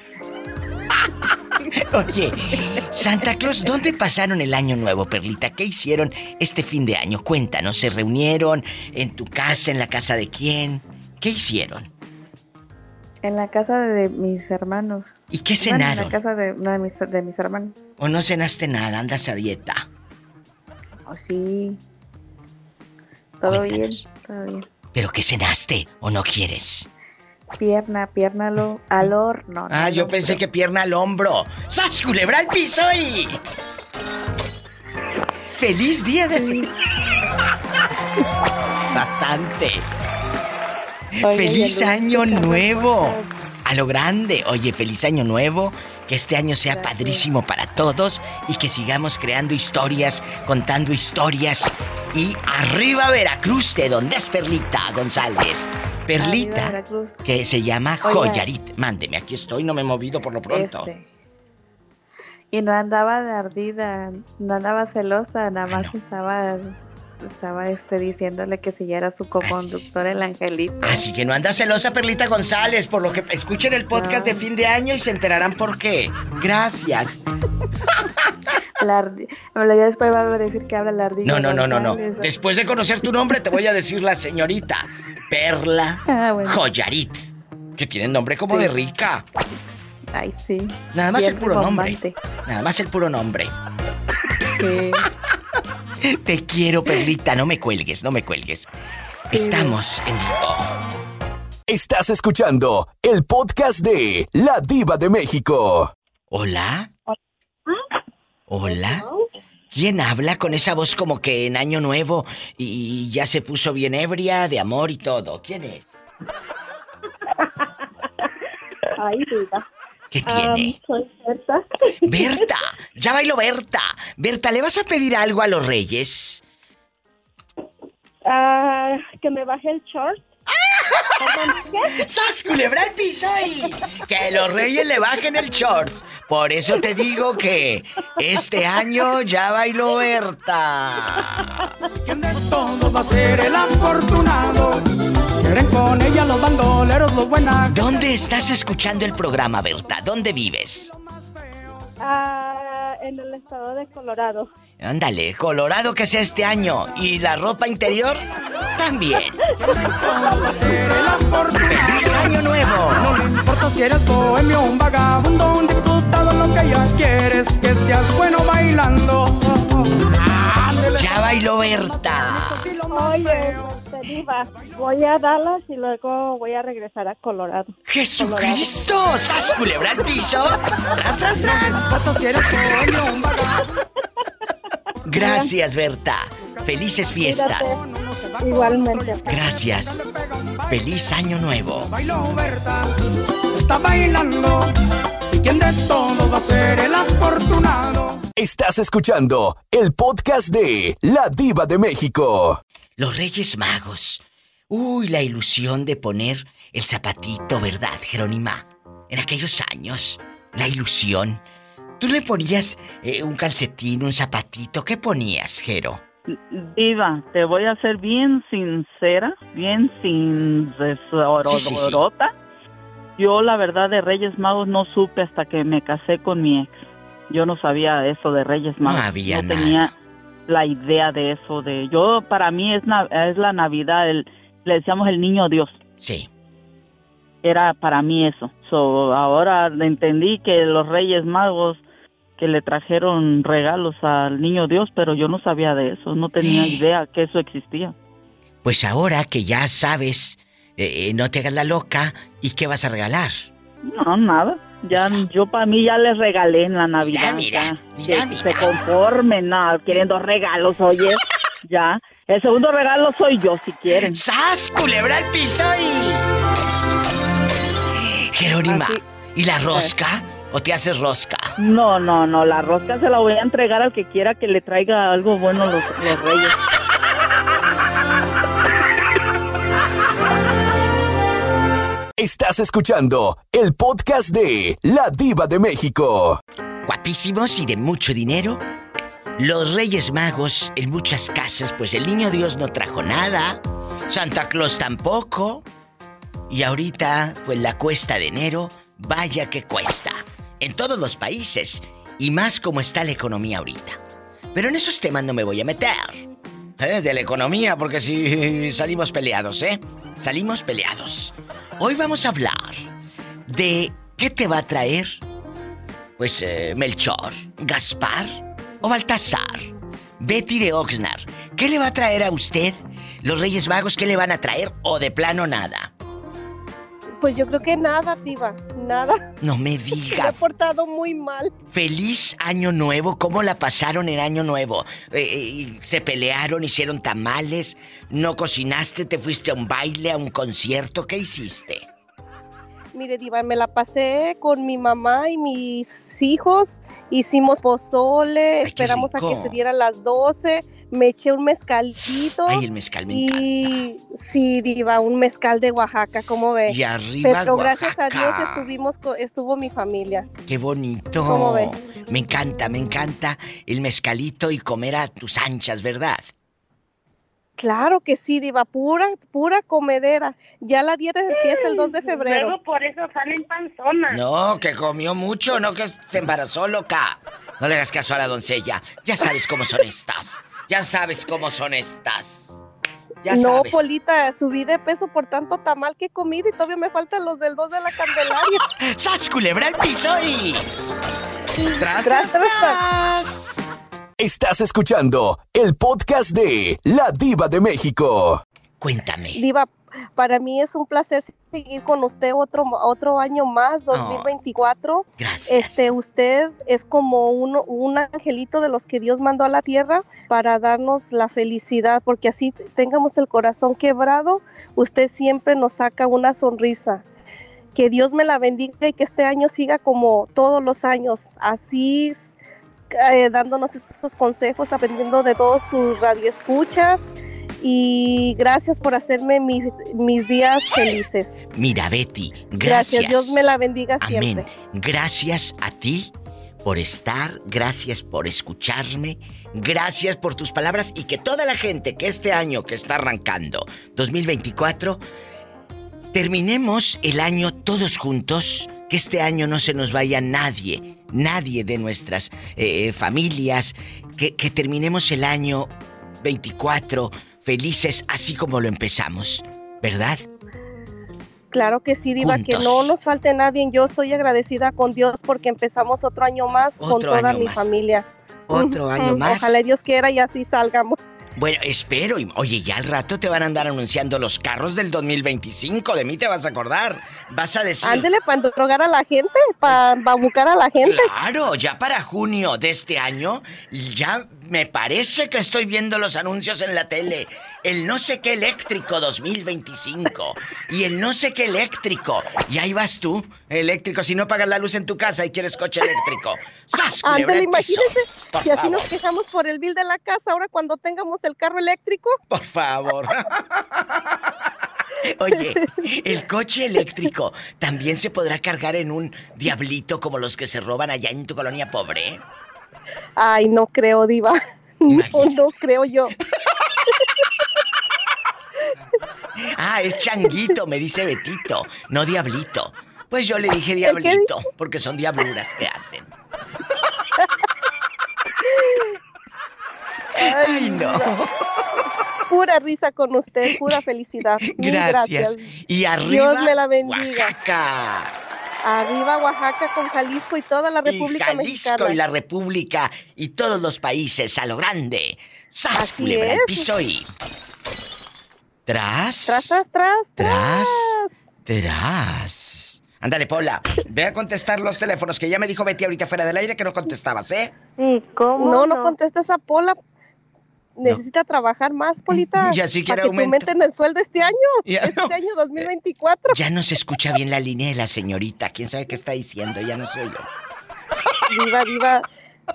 Oye, Santa Claus, ¿dónde pasaron el año nuevo, Perlita? ¿Qué hicieron este fin de año? Cuéntanos, ¿se reunieron en tu casa, en la casa de quién? ¿Qué hicieron? En la casa de mis hermanos. ¿Y qué Bueno, en cenaron? la casa de una de mis, de mis hermanos. ¿O no cenaste nada? ¿Andas a dieta? Oh, sí. Todo bien, todo bien. ¿Pero qué cenaste o no quieres? pierna, pierna al, al horno. Ah, yo pensé que pierna al hombro. ¡Sas, culebra al piso y... ¡Feliz día de... Bastante. Oye, ¡Feliz año nuevo! A lo grande. Oye, feliz año nuevo. Que este año sea padrísimo para todos y que sigamos creando historias, contando historias. Y arriba Veracruz, de donde es Perlita González. Perlita, que se llama. Joyarit. Mándeme, aquí estoy, no me he movido por lo pronto. Este. Y no andaba de ardida, no andaba celosa, nada más estaba, estaba este diciéndole que si ya era su co-conductor el angelito. Así que no anda celosa Perlita González, por lo que escuchen el podcast de fin de año y se enterarán por qué. Gracias. La ya después va a decir que habla la ardilla. No, no, no, no, no. Después de conocer tu nombre te voy a decir la señorita Perla Ah, bueno. Joyarit. Que tiene nombre como de rica. Ay, sí. Nada más el puro nombre. Nada más el puro nombre. Sí. Te quiero, Perlita. No me cuelgues, no me cuelgues. Estamos en vivo. Estás escuchando el podcast de La Diva de México. ¿Hola? ¿Hola? ¿Quién habla con esa voz como que en Año Nuevo y ya se puso bien ebria de amor y todo? ¿Quién es? Ay, diva. ¿Qué tiene? soy Berta. Berta, ya bailo Berta. Berta, ¿le vas a pedir algo a los reyes? Ah, que me baje el short. ¡Sas, culebra al piso y que los reyes le bajen el shorts! Por eso te digo que este año ya bailó Berta. Todo va a ser el afortunado. Quieren con ella los bandoleros, los buenas. ¿Dónde estás escuchando el programa, Berta? ¿Dónde vives? Ah, en el estado de Colorado. Ándale, Colorado que sea este año. ¿Y la ropa interior? También. ¡Feliz año nuevo! No le importa si eres bohemio, un vagabundo, un diputado, lo que ella quiere es que seas bueno bailando. Ya bailó Berta. Oye, diva, voy a Dallas y luego voy a regresar a Colorado. ¡Jesucristo! ¡Sas, culebra al piso! ¡Tras, tras, tras! Gracias, Berta. Felices fiestas. Cuídate. Igualmente. Gracias. Feliz año nuevo. Bailó Berta, está bailando. ¿Y quién de todo va a ser el afortunado? Estás escuchando el podcast de La Diva de México. Los Reyes Magos. Uy, la ilusión de poner el zapatito, ¿verdad, Jerónima? En aquellos años, la ilusión. ¿Tú le ponías eh, un calcetín, un zapatito? ¿Qué ponías, Jero? Diva, te voy a ser bien sincera, bien sin Sí, sí, sí. Yo la verdad de Reyes Magos no supe hasta que me casé con mi ex. Yo no sabía eso de Reyes Magos. había no tenía la idea de eso de yo para mí es na- es la Navidad, el, le decíamos el niño Dios. Sí. Era para mí eso. So, ahora entendí que los Reyes Magos que le trajeron regalos al niño Dios, pero yo no sabía de eso, no tenía idea que eso existía. Pues ahora que ya sabes, eh, eh, no te hagas la loca, ¿y qué vas a regalar? No, nada. Ya, yo para mí ya les regalé en la Navidad. mira, ya. se conformen, no, quieren dos regalos, oye. ya. El segundo regalo soy yo, si quieren. ¡Sas! Culebra al piso y. Jerónima, ¿y la rosca? ¿O te haces rosca? No, no, no, la rosca se la voy a entregar al que quiera que le traiga algo bueno los, los reyes. Estás escuchando el podcast de La Diva de México. Guapísimos y de mucho dinero. Los Reyes Magos en muchas casas, pues el niño Dios no trajo nada. Santa Claus tampoco. Y ahorita, pues la cuesta de enero, vaya que cuesta. En todos los países. Y más como está la economía ahorita. Pero en esos temas no me voy a meter. ¿Eh? De la economía, porque si salimos peleados, ¿eh? Salimos peleados. Hoy vamos a hablar de qué te va a traer, pues, eh, Melchor, Gaspar o Baltasar. Betty de Oxnard, ¿qué le va a traer a usted? Los Reyes Magos, ¿qué le van a traer? O de plano nada. Pues yo creo que nada, Diva, nada. No me Me he digas. portado muy mal. Feliz año nuevo. ¿Cómo la pasaron en año nuevo? Eh, eh, ¿Se pelearon? ¿Hicieron tamales? ¿No cocinaste? ¿Te fuiste a un baile, a un concierto? ¿Qué hiciste? Mire, Diva, me la pasé con mi mamá y mis hijos. Hicimos pozole, esperamos a que se dieran las 12. Me eché un mezcalito. Ay, el mezcal me y sí, Diva, un mezcal de Oaxaca, ¿cómo ve? Y arriba Pero gracias a Dios estuvimos, estuvo mi familia. ¡Qué bonito! ¿Cómo ve? Me encanta, me encanta el mezcalito y comer a tus anchas, ¿verdad? Claro que sí, Diva, pura, pura comedera. Ya la dieta empieza el 2 de febrero. Luego por eso salen panzonas. No, que comió mucho, no que se embarazó, loca. No le hagas caso a la doncella. Ya sabes cómo son estas. Ya sabes cómo son estas. Ya no, sabes. Polita, subí de peso por tanto tamal que he comido y todavía me faltan los del 2 de la Candelaria. ¡Sas, culebra el piso y... Tras, tras, tras. Estás escuchando el podcast de La Diva de México. Cuéntame. Diva, para mí es un placer seguir con usted otro, otro año más, 2024. Gracias. Este, usted es como un, un angelito de los que Dios mandó a la tierra para darnos la felicidad, porque así tengamos el corazón quebrado, usted siempre nos saca una sonrisa. Que Dios me la bendiga y que este año siga como todos los años, así eh, dándonos estos consejos, aprendiendo de todos sus radioescuchas y gracias por hacerme mi- mis días felices. Mira, Betty, Gracias. gracias. Dios me la bendiga Amén. siempre. Gracias a ti por estar, gracias por escucharme, gracias por tus palabras y que toda la gente que este año que está arrancando, 2024, terminemos el año todos juntos, que este año no se nos vaya nadie, nadie de nuestras eh, familias, que, que terminemos el año 24 felices así como lo empezamos, ¿verdad? Claro que sí, Diva, que no nos falte nadie. Yo estoy agradecida con Dios porque empezamos otro año más con toda mi más. familia. Otro año más. Ojalá Dios quiera y así salgamos. Bueno, espero. Oye, ya al rato te van a andar anunciando los carros del 2025. De mí te vas a acordar. Vas a decir. Ándele para drogar a la gente, para babucar a la gente. Claro, ya para junio de este año, ya me parece que estoy viendo los anuncios en la tele. El no sé qué eléctrico 2025. Y el no sé qué eléctrico. Y ahí vas tú, eléctrico, si no pagas la luz en tu casa y quieres coche eléctrico. ¡Sas, piso! imagínese, Por si así nos quejamos por el bill de la casa, ahora cuando tengamos el carro eléctrico. Por favor. Oye, el coche eléctrico también se podrá cargar en un diablito como los que se roban allá en tu colonia pobre. Ay, no creo, Diva. No, no creo yo. Ah, es changuito, me dice Betito, no diablito. Pues yo le dije diablito, porque son diabluras que hacen. Ay, no. Pura risa con usted, pura felicidad. Gracias. gracias. Y arriba, Dios me la bendiga. Oaxaca. Arriba Oaxaca con Jalisco y toda la Y República Jalisco Mexicana. y la República y todos los países a lo grande. ¡Sas, culebra piso y... Tras. Tras, tras, tras, Tras. tras. Tras. Ándale, Paula. Ve a contestar los teléfonos que ya me dijo Betty ahorita fuera del aire que no contestabas, ¿eh? Sí, ¿cómo? No, no, contestes a Pola. Necesita trabajar más, Polita. Ya sí quiere para que aumenten el sueldo este año. Ya este año 2024. Ya no se escucha bien la línea de la señorita. ¿Quién sabe qué está diciendo? Ya no soy yo. Diva, diva.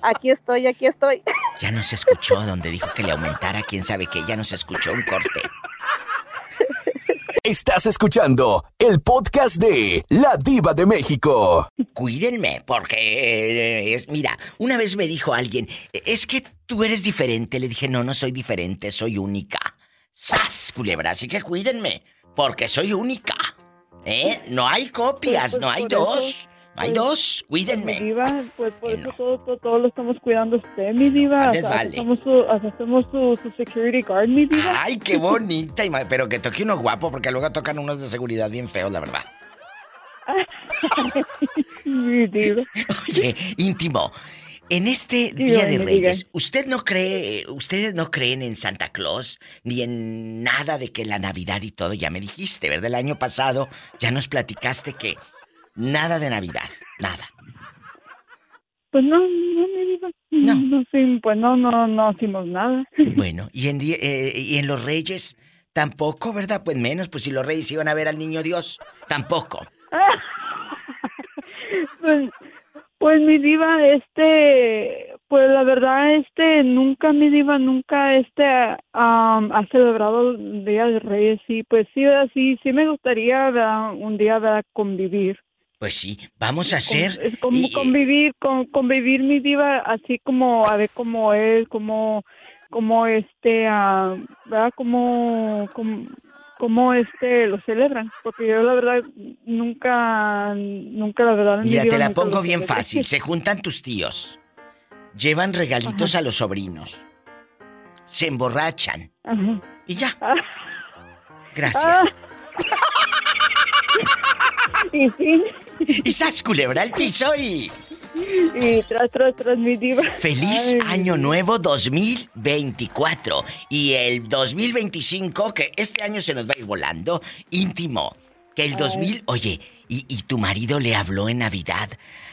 Aquí estoy, aquí estoy. Ya no se escuchó donde dijo que le aumentara. ¿Quién sabe qué? Ya no se escuchó un corte. Estás escuchando el podcast de La Diva de México. Cuídenme, porque eh, es, mira, una vez me dijo alguien, es que tú eres diferente. Le dije, no, no soy diferente, soy única. ¡Sas, culebra! Así que cuídenme, porque soy única. ¿Eh? No hay copias, no hay Pues, por dos. Hay pues, dos, cuídenme. Mi diva, pues por eso todo, todo, todo lo estamos cuidando usted, mi diva. Andes, sea, vale. Hacemos, su, hacemos su, su security guard, mi diva. Ay, qué bonita. Pero que toque uno guapo, porque luego tocan unos de seguridad bien feos, la verdad. mi diva. Oye, íntimo. En este Sí, Día de Reyes. ¿usted no cree, ustedes no creen en Santa Claus, ni en nada de que la Navidad y todo? Ya me dijiste, ¿verdad? El año pasado ya nos platicaste que nada de Navidad, nada. Pues no, no, diva. No. no sí, pues no, no, no hicimos nada. Bueno, y en, eh, y en los Reyes tampoco, ¿verdad? Pues menos, pues si los Reyes iban a ver al Niño Dios, tampoco. Pues, pues mi diva, este, pues la verdad, este, nunca, mi diva, nunca, este, am, ha celebrado el Día de Reyes, sí, pues sí, sí, sí me gustaría, ¿verdad? un día, ¿verdad? convivir. Pues sí, vamos a hacer... Es como convivir, con, convivir mi diva, así como, a ver cómo es, como, como este, ah, ¿verdad? Como, como, como este, lo celebran, porque yo la verdad nunca, nunca la verdad. mi Mira, vida te la pongo bien fácil. Se juntan tus tíos. Llevan regalitos a los sobrinos. Se emborrachan. Ajá. Y ya. Ah. Gracias. Y sí. Y sas culebra al piso y... Y tras, tras, tras mi diva. Feliz Ay, Año Nuevo 2024. Y el 2025, que este año se nos va a ir volando, íntimo. Que el 2000, oye, ¿y, y tu marido le habló en Navidad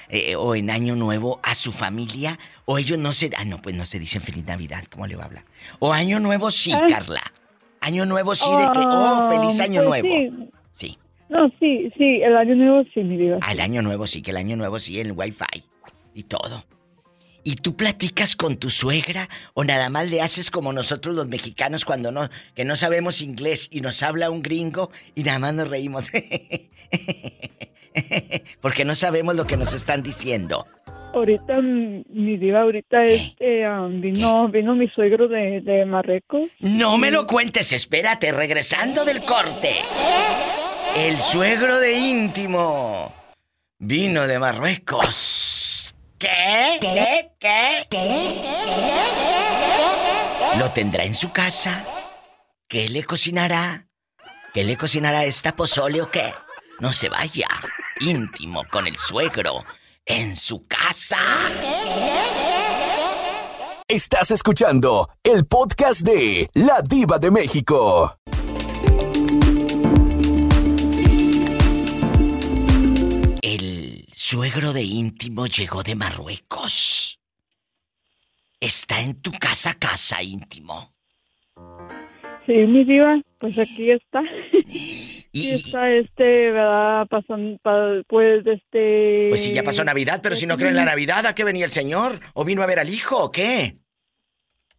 eh, o en Año Nuevo a su familia? ¿O ellos no se... Ah, no, pues no se dicen Feliz Navidad, ¿cómo le va a hablar? O Año Nuevo sí, Ah. Carla. Año Nuevo sí de que... Oh, feliz Ah, Año pues Nuevo. sí. No, sí, sí, el año nuevo sí, mi diva. Al año nuevo sí, que el año nuevo sí, el wifi y todo. ¿Y tú platicas con tu suegra o nada más le haces como nosotros los mexicanos cuando no, que no sabemos inglés y nos habla un gringo y nada más nos reímos? Porque no sabemos lo que nos están diciendo. Ahorita, mi diva, ahorita este, ah, vino, vino mi suegro de, de Marruecos. No me lo cuentes, espérate, regresando del corte. El suegro de íntimo vino de Marruecos. ¿Qué? ¿Qué? ¿Qué? ¿Lo tendrá en su casa? ¿Qué le cocinará? ¿Qué le cocinará esta pozole o qué? No se vaya. Íntimo con el suegro en su casa. Estás escuchando el podcast de La Diva de México. El suegro de íntimo llegó de Marruecos. Está en tu casa, casa íntimo. Sí, mi diva, pues aquí está. Y está este, ¿verdad? Pasan, pa- pues este... Pues sí, ya pasó Navidad, pero si no creen en la Navidad, ¿a qué venía el señor? ¿O vino a ver al hijo o qué?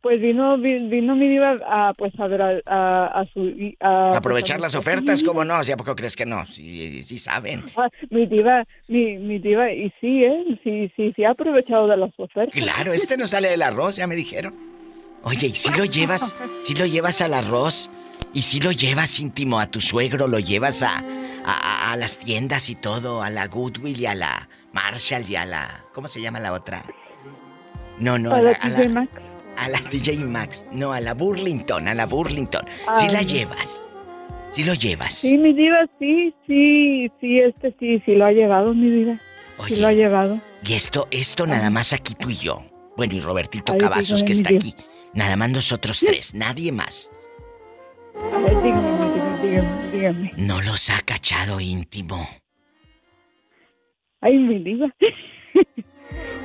Pues vino, vi- vino mi diva a, pues a ver a, a, a su... y- A, Aprovechar pues, las ofertas, ¿cómo no? O sea, ¿por qué crees que no? Sí, sí saben. Ah, mi diva, mi, mi diva, y sí, ¿eh? Sí, sí, sí ha aprovechado de las ofertas. Claro, este no sale del arroz, ya me dijeron. Oye, ¿y si lo llevas, si lo llevas al arroz? ¿Y si lo llevas íntimo a tu suegro? ¿Lo llevas a, a, a las tiendas y todo? A la Goodwill y a la Marshall y a la... ¿Cómo se llama la otra? No, no, A la la, a la-. A la DJ Max. No, a la Burlington, a la Burlington. Si la llevas. Si lo llevas. Sí, mi diva, sí, sí, sí, este sí, sí lo ha llevado, mi diva. Sí lo ha llevado. Y esto, esto nada más aquí tú y yo. Bueno, y Robertito Ay, Cavazos que está aquí. Nada más nosotros tres, nadie más. A ver, dígame, dígame, dígame. No los ha cachado íntimo. Ay, mi diva.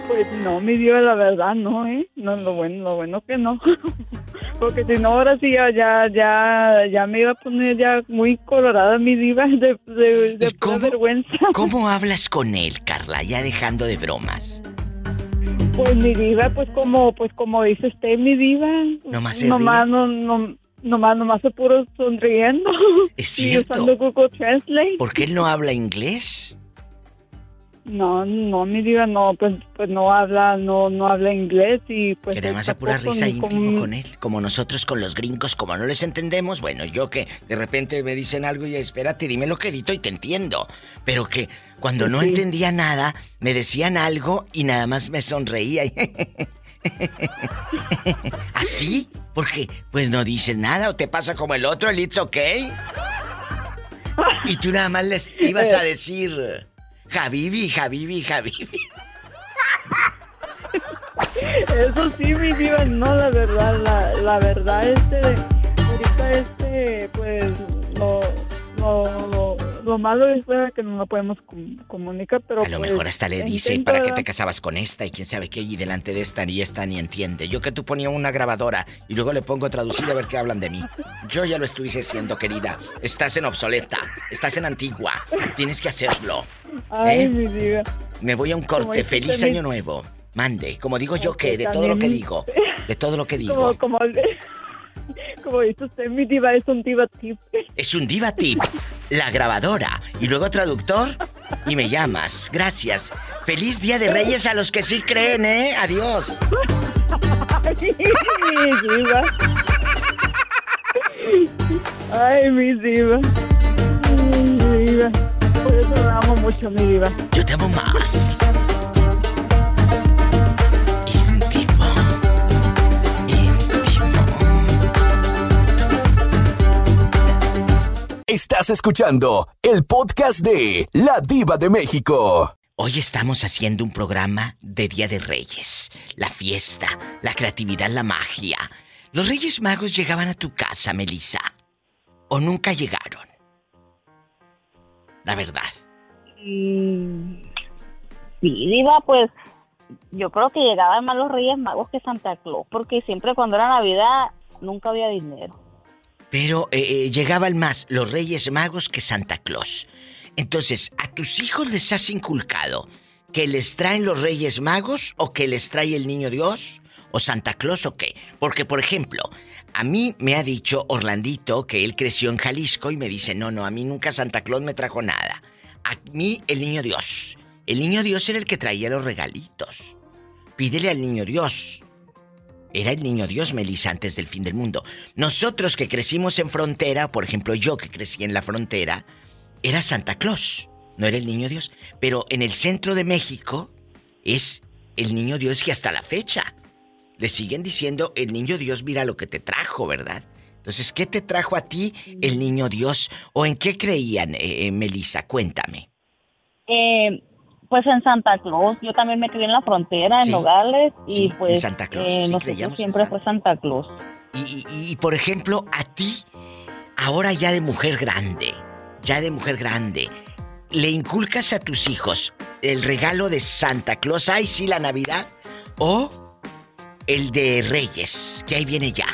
Pues no, mi diva, la verdad, no, ¿eh? No, lo bueno, lo bueno que no. Porque si no, ahora sí ya, ya, ya, ya me iba a poner ya muy colorada mi diva de, de, de vergüenza. ¿Cómo hablas con él, Carla? Ya dejando de bromas. Pues mi diva, pues como, pues como dice usted, mi diva. Nomás se nomás, no, no, nomás, nomás se puro sonriendo. Es Y usando Google Translate. ¿Por qué él no habla inglés? No, no, mi diva, no, pues, pues no habla, no, no habla inglés y pues. Que nada más a pura risa íntimo con él. Como nosotros con los gringos, como no les entendemos, bueno, yo que de repente me dicen algo y espérate, dime lo que edito y te entiendo. Pero que cuando no Sí. entendía nada, me decían algo y nada más me sonreía. y- ¿Así? Porque pues no dices nada o te pasa como el otro, el it's okay. Y tú nada más les ibas a decir, Javibi, Javibi, Javibi. Eso sí, mi diva, no, la verdad, la, la verdad, este, ahorita este, pues, lo, lo, lo, lo malo es que no lo podemos com- comunicar, pero A lo pues, mejor hasta le dice, ¿para qué te casabas con esta? Y quién sabe qué, y delante de esta ni esta ni entiende. Yo que tú ponía una grabadora y luego le pongo a traducir a ver qué hablan de mí. Yo ya lo estuviese haciendo, querida. Estás en obsoleta, estás en antigua. Tienes que hacerlo. Ay, ¿Eh? mi diva. Me voy a un corte. Feliz año nuevo. Mande. Como digo yo que, de todo lo que digo. De todo lo que digo. Como, como, como dice usted, mi diva es un diva tip. Es un diva tip. La grabadora. Y luego traductor. Y me llamas. Gracias. Feliz Día de Reyes a los que sí creen, ¿eh? Adiós. mi diva. Ay, mi diva. Ay, mi diva. Por eso la amo mucho, mi diva. Yo te amo más. Estás escuchando el podcast de La Diva de México. Hoy estamos haciendo un programa de Día de Reyes. La fiesta, la creatividad, la magia. ¿Los Reyes Magos llegaban a tu casa, Melissa? ¿O nunca llegaron? La verdad. Mm, Sí, Diva, pues yo creo que llegaban más los Reyes Magos que Santa Claus, porque siempre cuando era Navidad nunca había dinero. Pero eh, eh, llegaban más los Reyes Magos que Santa Claus. Entonces, ¿a tus hijos les has inculcado que les traen los Reyes Magos o que les trae el Niño Dios? ¿O Santa Claus o qué? Porque, por ejemplo, a mí me ha dicho Orlandito que él creció en Jalisco y me dice, no, no, a mí nunca Santa Claus me trajo nada. A mí el Niño Dios. El Niño Dios era el que traía los regalitos. Pídele al Niño Dios. Era el niño Dios, Melissa, antes del fin del mundo. Nosotros que crecimos en frontera, por ejemplo, yo que crecí en la frontera, era Santa Claus, no era el niño Dios. Pero en el centro de México es el niño Dios que hasta la fecha le siguen diciendo el niño Dios, mira lo que te trajo, ¿verdad? Entonces, ¿qué te trajo a ti el niño Dios? ¿O en qué creían, eh, eh, Melissa? Cuéntame. Eh, pues en Santa Claus, yo también me crié en la frontera, en Sí, Nogales, y sí, en pues Santa Claus, eh, sí nosotros en siempre fue Santa Claus. Y, y- y, por ejemplo, a ti, ahora ya de mujer grande, ya de mujer grande, ¿le inculcas a tus hijos el regalo de Santa Claus, ay sí, la Navidad, o el de Reyes, que ahí viene ya?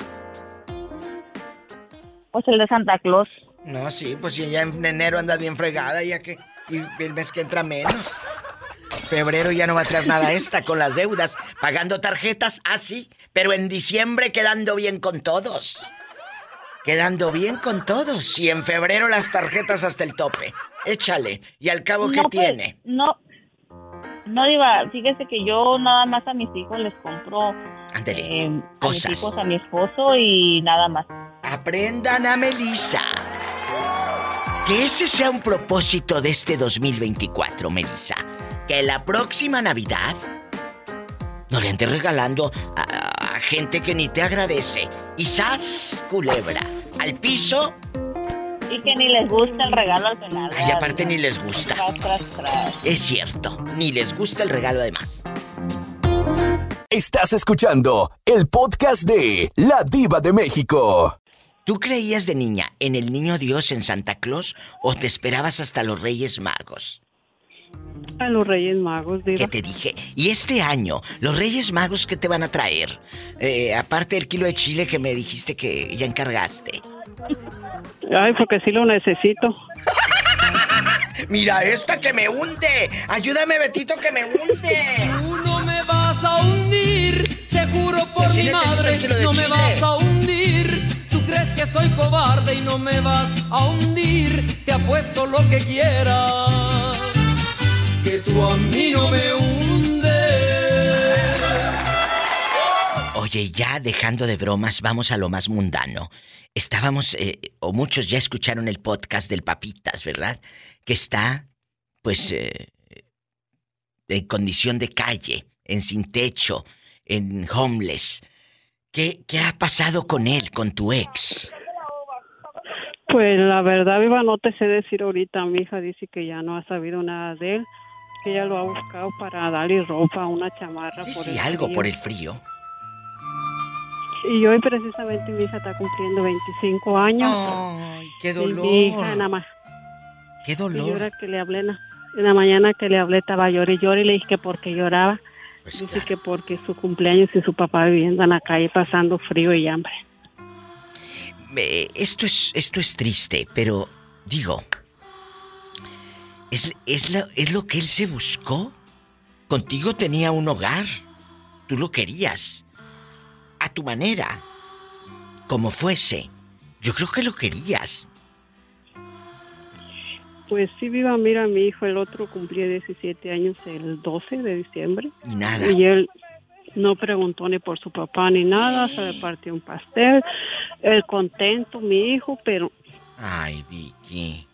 Pues el de Santa Claus. No, sí, pues si ya en enero andas bien fregada, ya que. Y el mes que entra menos. Febrero ya no va a traer nada esta con las deudas, pagando tarjetas, así, pero en diciembre quedando bien con todos. Quedando bien con todos. Y en febrero las tarjetas hasta el tope. Échale. Y al cabo, ¿qué No, pues, tiene? No, no, Diva, fíjese que yo nada más a mis hijos les compro Ándele, eh, a cosas. mis hijos, a mi esposo y nada más. Aprendan a Melissa. Que ese sea un propósito de este 2024, Melissa. Que la próxima Navidad no le andes regalando a, a gente que ni te agradece. Y sas, culebra, al piso. Y que ni les gusta el regalo al final. Y aparte ni les gusta. Tras, tras, tras. Es cierto, ni les gusta el regalo además. Estás escuchando el podcast de La Diva de México. ¿Tú creías de niña en el niño Dios en Santa Claus o te esperabas hasta los Reyes Magos? A los Reyes Magos, Diva. ¿Qué te dije? Y este año, los Reyes Magos, ¿qué te van a traer? Eh, aparte del kilo de chile que me dijiste que ya encargaste. Ay, porque sí lo necesito. Mira, esta que me hunde. Ayúdame, Betito, que me hunde. Tú no me vas a hundir, te juro por Que sí mi madre, no me vas a hundir. Tú crees que soy cobarde y no me vas a hundir, te apuesto lo que quieras, que tú a mí no me hundes. Oye, ya dejando de bromas, vamos a lo más mundano. Estábamos, eh, o muchos ya escucharon el podcast del Papitas, ¿verdad? Que está, pues, eh, en condición de calle, en sin techo, en homeless. ¿Qué, ¿Qué ha pasado con él, con tu ex? Pues la verdad, Viva, no te sé decir ahorita. Mi hija dice que ya no ha sabido nada de él. Que ella lo ha buscado para darle ropa, una chamarra. Sí, por sí, el algo frío. por el frío. Y hoy precisamente mi hija está cumpliendo 25 años. Ay, qué Y dolor. Mi hija nada más. Qué Y yo dolor. era que le hablé en la, mañana que le hablé estaba llorando y llorando y le dije que porque lloraba. Pues Dice que porque su cumpleaños y su papá viviendo en la calle pasando frío y hambre. Eh, esto es esto es triste, pero digo, es, es, lo, es lo que él se buscó. Contigo tenía un hogar. Tú lo querías. A tu manera. Como fuese. Yo creo que lo querías. Pues sí, viva, mira, mi hijo, el otro cumplía 17 años el 12 de diciembre. Y nada. Y él no preguntó ni por su papá ni nada, se le partió un pastel. Él contento, mi hijo, pero Ay, Vicky.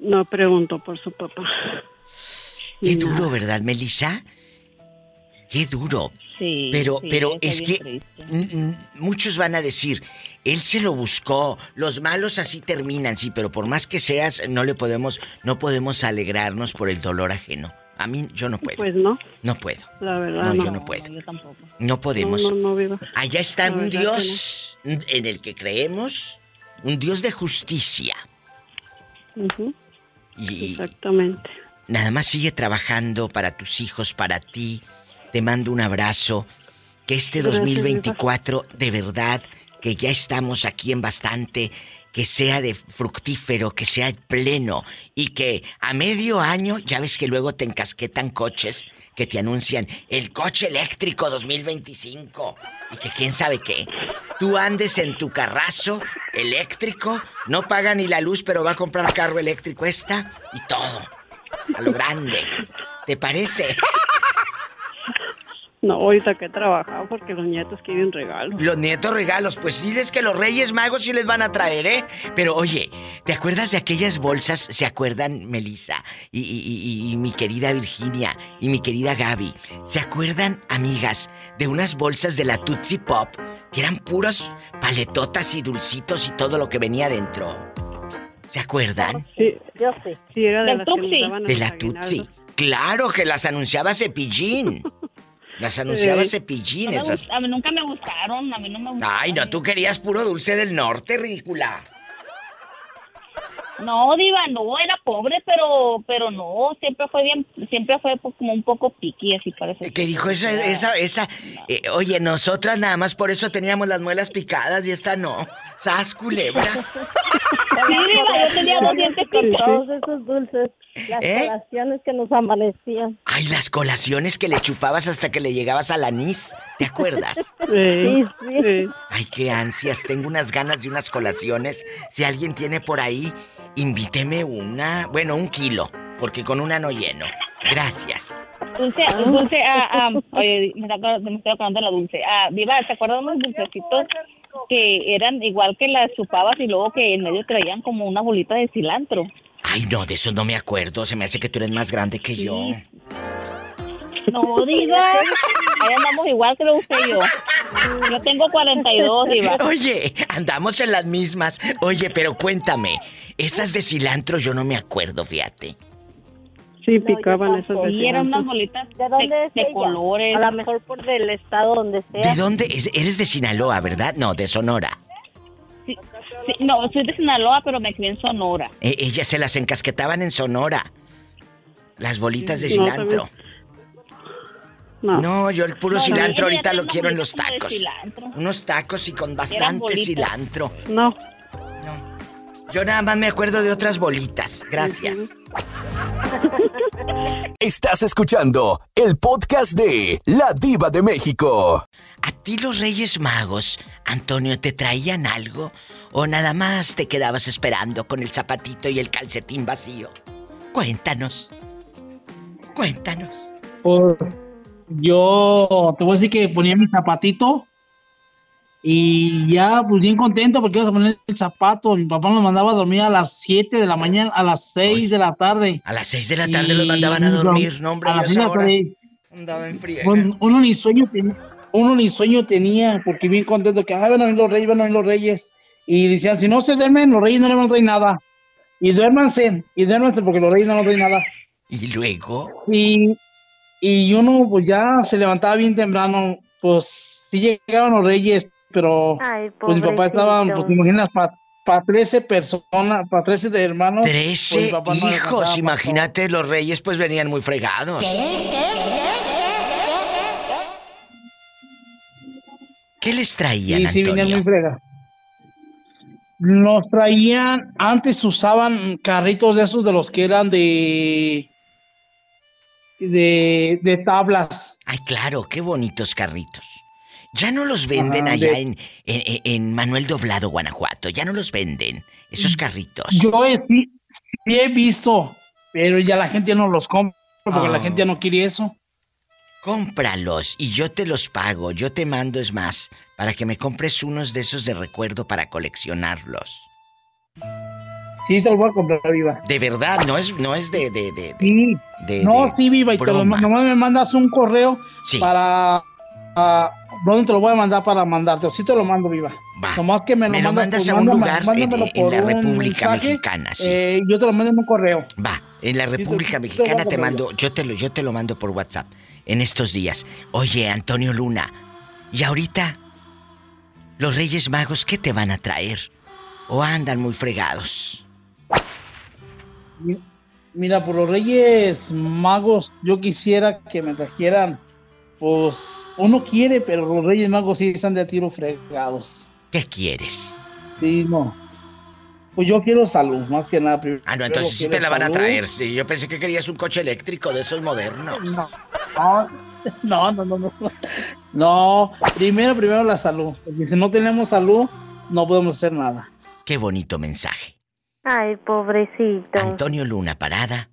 No preguntó por su papá. Qué duro, ¿verdad, Melissa? Qué duro. Sí, Pero, sí, pero es que muchos van a decir, él se lo buscó, los malos así terminan, sí, pero por más que seas, no le podemos, no podemos alegrarnos por el dolor ajeno. A mí yo no puedo. Pues no, No puedo. la verdad No, no. yo no puedo. Yo tampoco. No podemos. No, viva. Allá está un Dios en el que creemos, un Dios de justicia. Ujú, Y Exactamente. nada más sigue trabajando para tus hijos, para ti. Te mando un abrazo. Que este Gracias, 2024, de verdad, que ya estamos aquí en bastante, que sea de fructífero, que sea pleno y que a medio año, ya ves que luego te encasquetan coches que te anuncian el coche eléctrico 2025 y que quién sabe qué. Tú andes en tu carrazo eléctrico, no paga ni la luz, pero va a comprar carro eléctrico esta y todo. A lo grande. ¿Te parece? No, ahorita que he trabajado porque los nietos quieren regalos. Los nietos regalos, pues diles que los Reyes Magos sí les van a traer, ¿eh? Pero oye, ¿te acuerdas de aquellas bolsas? ¿Se acuerdan, Melissa? Y, y- y- y mi querida Virginia y mi querida Gaby. ¿Se acuerdan, amigas, de unas bolsas de la Tootsie Pop? Que eran puros paletotas y dulcitos y todo lo que venía dentro. ¿Se acuerdan? Sí, yo sí. Sí, era de daban en De la. Tootsie. Claro que las anunciaba Cepillín. Las anunciaba Sí. Cepillín, No me a mí nunca me gustaron, a mí no me gustaron. Ay, no, tú querías puro dulce del norte, ridícula. No, diva, no, era pobre, pero pero no, siempre fue bien, siempre fue como un poco piqui, así parece. Que dijo esa, esa, esa. eh, oye, nosotras nada más por eso teníamos las muelas picadas y esta no. ¡Sas, culebra! Sí, diva, yo tenía dos dientes Con picados. todos esos dulces, las ¿Eh? colaciones que nos amanecían. Ay, las colaciones que le chupabas hasta que le llegabas al anís. ¿Te acuerdas? Sí, sí. Ay, qué ansias. Tengo unas ganas de unas colaciones. Si alguien tiene por ahí, invíteme una. Bueno, un kilo, porque con una no lleno. Gracias. Dulce, dulce, ah, ah, oye, me, me estoy acordando de la dulce. Ah, Diva, ¿te acuerdas de unos dulcecitos que eran igual que las chupabas y luego que en medio traían como una bolita de cilantro? Ay, no, de eso no me acuerdo. Se me hace que tú eres más grande que yo. No, Diva, ahí andamos igual que lo usted y yo. Yo tengo 42, Diva. Oye, andamos en las mismas. Oye, pero cuéntame, esas de cilantro yo no me acuerdo, fíjate. Sí, picaban esas de Sí, eran cilantro. unas bolitas ¿De dónde de, es de ella? colores. A lo mejor por del estado donde sea. ¿De dónde? Es- Eres de Sinaloa, ¿verdad? No, de Sonora. Sí, sí, no, soy de Sinaloa, pero me crié en Sonora. Eh, ellas se las encasquetaban en Sonora. Las bolitas de No, cilantro. No. yo el puro No, no, cilantro ahorita lo quiero en los tacos. Unos tacos y con bastante cilantro. No. Yo nada más me acuerdo de otras bolitas. Gracias. Estás escuchando el podcast de La Diva de México. ¿A ti los Reyes Magos, Antonio, te traían algo? ¿O nada más te quedabas esperando con el zapatito y el calcetín vacío? Cuéntanos. Cuéntanos. Pues yo te voy a decir que ponía mi zapatito y ya pues bien contento porque ibas a poner el zapato. Mi papá nos mandaba a dormir a las 7 de la mañana, a las 6 de la tarde. A las 6 de la tarde los mandaban a dormir, no hombre, a las a seis de esa la tarde. andaba en uno ni sueño tenía, uno ni sueño tenía, porque bien contento que, ah, van a venir los reyes, van a venir los reyes. Y decían, si no se duermen, los reyes no le van a traer nada. Y duérmanse, y duérmanse porque los reyes no nos traen nada. ¿Y luego? Y, y uno pues ya se levantaba bien temprano, pues sí llegaban los reyes, pero Ay, pues mi papá estaba, pues te imaginas, para 13 personas, para 13 de hermanos. pues, mi Trece papá no hijos, pa' imagínate, los reyes pues venían muy fregados. ¿Qué les traían, Sí, sí, Antonio? muy fregados. Nos traían, antes usaban carritos de esos de los que eran de de, de tablas. Ay, claro, qué bonitos carritos. Ya no los venden allá de- en, en- Manuel Doblado, Guanajuato. Ya no los venden, esos carritos. Yo he- sí, he visto, pero ya la gente no los compra porque la gente ya no quiere eso. Cómpralos y yo te los pago. Yo te mando, es más, para que me compres unos de esos de recuerdo para coleccionarlos. Sí, te los voy a comprar viva. De verdad, no es, no es de, de, de, Sí. no, sí, viva, y te lo, nomás me mandas un correo Sí. para... ah, ¿Dónde te lo voy a mandar para mandarte? Sí te lo mando, viva. Va. Nomás que me lo, Me lo mandas, mandas pues, a un lugar en- mándamelo en la República mensaje, Mexicana, sí. eh, yo te lo mando en un correo. Va, en la te- República sí te Mexicana a te comprar mando, yo te lo, yo te lo mando por WhatsApp en estos días. Oye, Antonio Luna, y ahorita los Reyes Magos, ¿qué te van a traer? ¿O andan muy fregados? Mi- Mira, por los Reyes Magos, yo quisiera que me trajeran, pues, uno quiere, pero los Reyes Magos sí están de a tiro fregados. ¿Qué quieres? Sí, no. Pues yo quiero salud, más que nada. Ah, no, entonces sí te la van a traer. Sí, yo pensé que querías un coche eléctrico de esos modernos. No, no, no, no. No, no primero, primero la salud. Porque si no tenemos salud, no podemos hacer nada. Qué bonito mensaje. Ay, pobrecito. Antonio Luna Parada.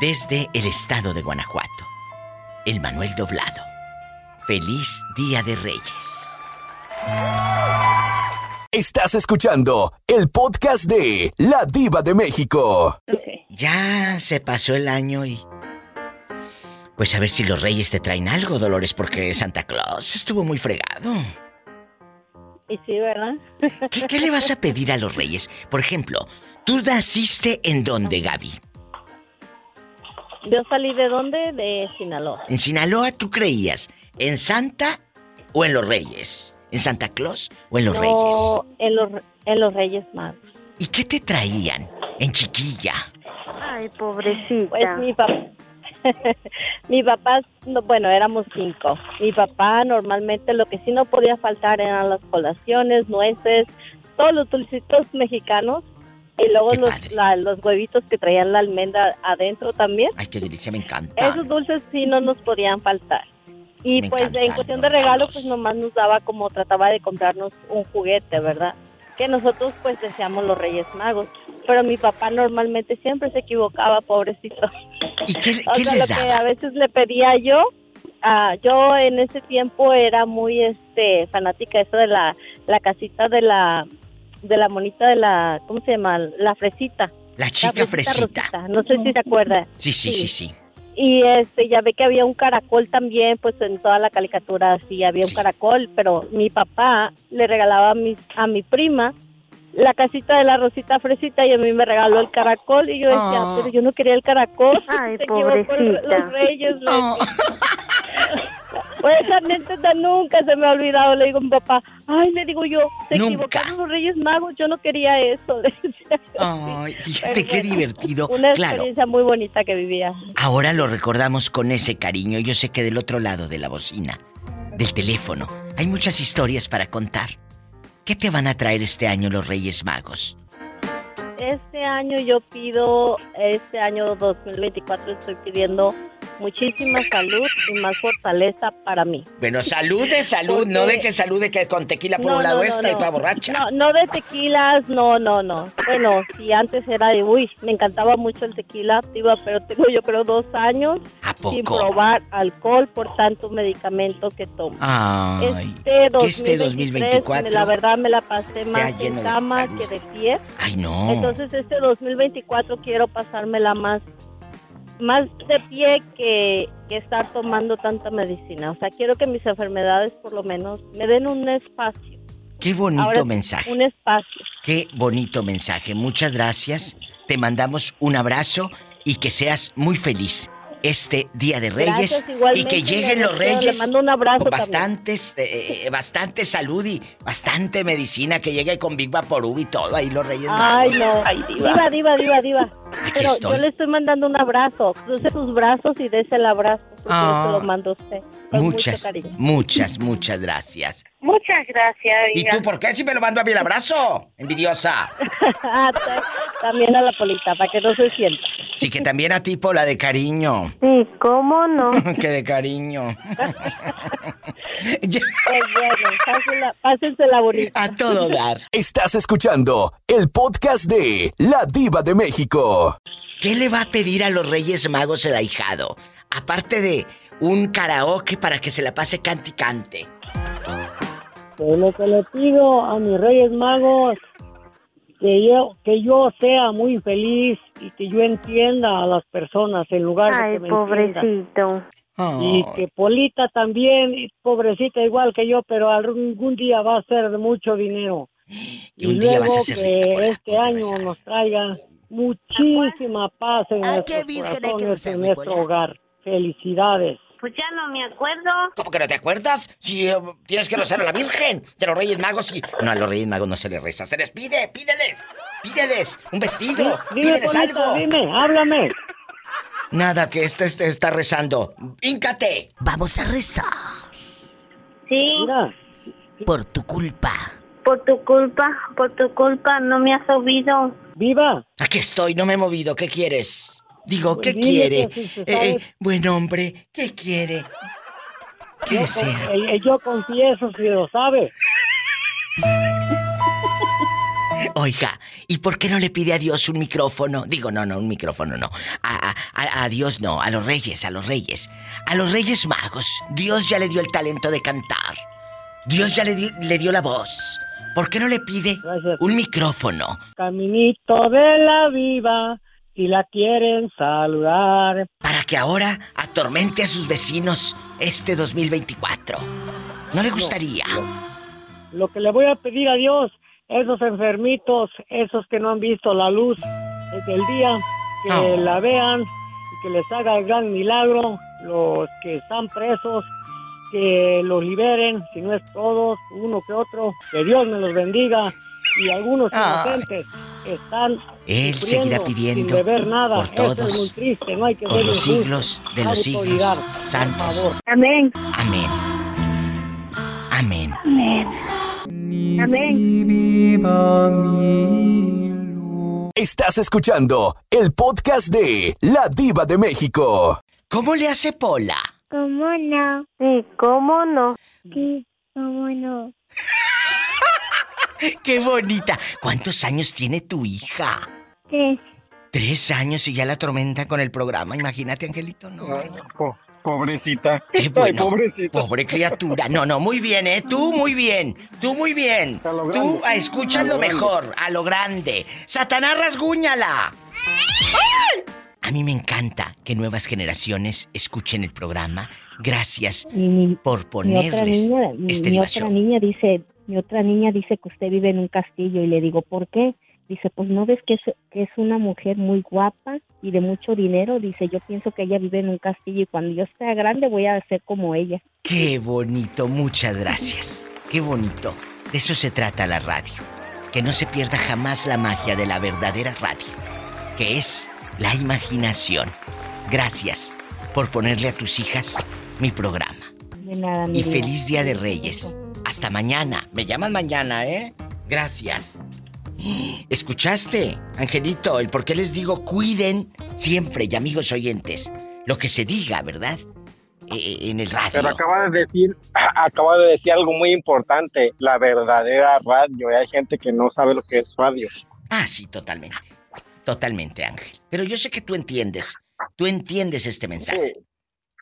Desde el estado de Guanajuato. El Manuel Doblado. Feliz Día de Reyes. Estás escuchando el podcast de La Diva de México. Ya se pasó el año y... Pues a ver si los reyes te traen algo, Dolores, porque Santa Claus estuvo muy fregado. Y sí, ¿verdad? ¿Qué, qué le vas a pedir a los reyes? Por ejemplo, ¿tú naciste en dónde, Gaby? Yo salí de dónde? De Sinaloa. ¿En Sinaloa tú creías? ¿En Santa o en los reyes? ¿En Santa Claus o en los reyes? No, en los, en los Reyes Magos. ¿Y qué te traían en chiquilla? Ay, pobrecita. Pues mi papá. mi papá, no, bueno, éramos cinco. Mi papá normalmente lo que sí no podía faltar eran las colaciones, nueces, todos los dulcitos mexicanos y luego los, la- los huevitos que traían la almendra adentro también. Ay, qué delicia, me encanta. Esos dulces sí no nos podían faltar. Y Me pues en cuestión de regalo, pues nomás nos daba como trataba de comprarnos un juguete, ¿verdad? Que nosotros pues deseamos los Reyes Magos. Pero mi papá normalmente siempre se equivocaba, pobrecito. ¿Y qué, O qué sea, les lo que a veces le pedía yo, ah, yo en ese tiempo era muy este fanática de eso de la, la casita de la de la monita de la, ¿cómo se llama? La fresita. La chica fresita. rosita. No sé si se acuerda. Sí, sí, sí, sí. Y este, ya ve que había un caracol también, pues en toda la caricatura sí había un caracol, pero mi papá le regalaba a mi, a mi prima la casita de la Rosita Fresita y a mí me regaló el caracol y yo decía, Ah. pero yo no quería el caracol. Ay, Se equivocó pobrecita. Los reyes. Pues esa anécdota nunca se me ha olvidado. Le digo a mi papá, ay, le digo yo, se Nunca. equivocaron los Reyes Magos, yo no quería eso. Ay, fíjate qué divertido. Una Claro, experiencia muy bonita que vivía. ahora lo recordamos con ese cariño. Yo sé que del otro lado de la bocina, del teléfono, hay muchas historias para contar. ¿Qué te van a traer este año los Reyes Magos? Este año yo pido, este año 2024 estoy pidiendo muchísima salud y más fortaleza para mí. Bueno, salud de salud, Porque- no de que salude que con tequila por No, un lado no, no, esta y toda borracha. No, no de tequilas, no, no, no. Bueno, si antes era de, uy, me encantaba mucho el tequila, diva, pero tengo yo creo dos años sin poco? probar alcohol por tanto medicamento que tomo. Ay, este que este 2023, 2024 la verdad me la pasé más en de cama salud. que de pie. Ay, no. Entonces este 2024 quiero pasármela más más de pie que, que estar tomando tanta medicina. O sea, quiero que mis enfermedades por lo menos me den un espacio. Qué bonito Ahora, mensaje. Un espacio. Qué bonito mensaje. Muchas gracias. Te mandamos un abrazo y que seas muy feliz este Día de Reyes Gracias, y que lleguen le los le Reyes mando un abrazo con bastantes, eh, bastante salud y bastante medicina que llegue con Big Vaporub y todo ahí los Reyes Ay, Magos. no. diva, diva, diva, diva. Pero estoy. yo le estoy mandando un abrazo. Cruce sus brazos y dése el abrazo. Ah. se lo mando a usted. Con Muchas, mucho cariño. muchas, muchas gracias. Muchas gracias, ¿Y tú por qué si me lo mando a mí el abrazo? Envidiosa. También a la polita, para que no se sienta. Sí, que también a ti, Pola, de cariño. Sí, ¿cómo no? que de cariño. Pues bueno, pásensela, pásensela bonita. A todo dar. Estás escuchando el podcast de La Diva de México. ¿Qué le va a pedir a los Reyes Magos el ahijado? Aparte de un karaoke para que se la pase cante y cante. Pues lo que le pido a mis Reyes Magos, que yo, que yo sea muy feliz y que yo entienda a las personas en lugar de Ay, que me pobrecito. Y que Polita también, pobrecita igual que yo, pero algún día va a ser de mucho dinero. Y, un día luego vas a ser que este año nos traiga muchísima paz en nuestros corazones, en nuestro hogar. Felicidades. Pues ya no me acuerdo. ¿Cómo que no te acuerdas? Si eh, tienes que rezar a la Virgen de los Reyes Magos y... No, a los Reyes Magos no se les reza, se les pide, pídeles, pídeles un vestido, Dime, pídeles algo. dime, háblame. Nada, que este, este está rezando. ¡Híncate! Vamos a rezar. Sí. Por tu culpa. Por tu culpa, por tu culpa no me has oído. ¡Viva! Aquí estoy, no me he movido. ¿Qué quieres? Digo, ¿qué Pues dile quiere? que si se Eh, eh, buen hombre, ¿qué quiere? ¿Qué Yo, desea? con- eh, yo confieso si lo sabe. Oiga, ¿y por qué no le pide a Dios un micrófono? Digo, no, no, un micrófono no. A, a- a- Dios no, a los reyes, a los reyes. A los reyes magos. Dios ya le dio el talento de cantar. Dios ya le, di- le dio la voz. ¿Por qué no le pide un micrófono? Caminito de la viva, si la quieren saludar. Para que ahora atormente a sus vecinos este 2024. ¿No le gustaría? Lo que le voy a pedir a Dios, esos enfermitos, esos que no han visto la luz desde el día, que Oh. la vean y que les haga el gran milagro. Los que están presos, que los liberen, si no es todos, uno que otro. Que Dios me los bendiga. Y algunos Ay. inocentes están Él seguirá pidiendo sin deber nada. por todos, es muy triste, no hay que por los siglos de los siglos. Autoridad, Santos. Amén. Amén. Amén. Amén. Estás escuchando el podcast de La Diva de México. ¿Cómo le hace Pola? ¿Cómo no? Sí, ¿cómo no? Sí, ¿cómo no? ¡Qué bonita! ¿Cuántos años tiene tu hija? Tres. Tres años y ya la tormenta con el programa. Imagínate, Angelito, no. Po- pobrecita. Qué bueno. Ay, pobrecita. Pobre criatura. No, no, muy bien, ¿eh? Tú muy bien. Tú muy bien. Tú escuchas lo mejor, a lo grande. Satanás, rasguñala. ¡Ay! A mí me encanta que nuevas generaciones escuchen el programa. Gracias por Mi otra ponerles niña, mi, este mi otra niña dice, mi otra niña dice que usted vive en un castillo y le digo, ¿por qué? Dice, pues no ves que es, que es una mujer muy guapa y de mucho dinero. Dice, yo pienso que ella vive en un castillo y cuando yo esté grande voy a ser como ella. Qué bonito, muchas gracias. Qué bonito. De eso se trata la radio. Que no se pierda jamás la magia de la verdadera radio, que es la imaginación. Gracias por ponerle a tus hijas mi programa. De nada, mi Y vida. feliz Día de Reyes. Hasta mañana. Me llaman mañana, ¿eh? Gracias. ¿Escuchaste, Angelito? El por qué les digo cuiden siempre, y amigos oyentes, lo que se diga, ¿verdad? Eh, en el radio. Pero acaba de decir, acaba de decir algo muy importante, la verdadera radio. Y hay gente que no sabe lo que es radio. Ah, sí, totalmente. Totalmente, Ángel. Pero yo sé que tú entiendes. Tú entiendes este mensaje.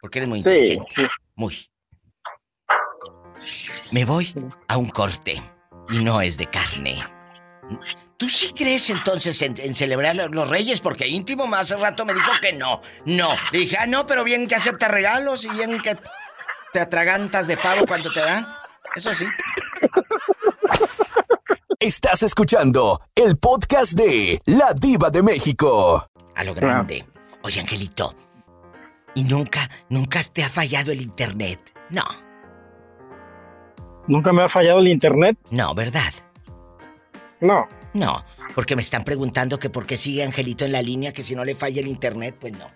Porque eres muy Sí, inteligente. Muy. Me voy a un corte. Y no es de carne. ¿Tú sí crees entonces en, en celebrar lo- los reyes? Porque íntimo más hace rato me dijo que no. No. Le dije, ah, no, pero bien que acepta regalos y bien que te atragantas de pavo cuando te dan. Eso sí. Estás escuchando el podcast de La Diva de México. A lo grande. Oye, Angelito, ¿y nunca, nunca te ha fallado el internet? No. ¿Nunca me ha fallado el internet? No, ¿verdad? No. No, porque me están preguntando que por qué sigue Angelito en la línea, que si no le falla el internet, pues no.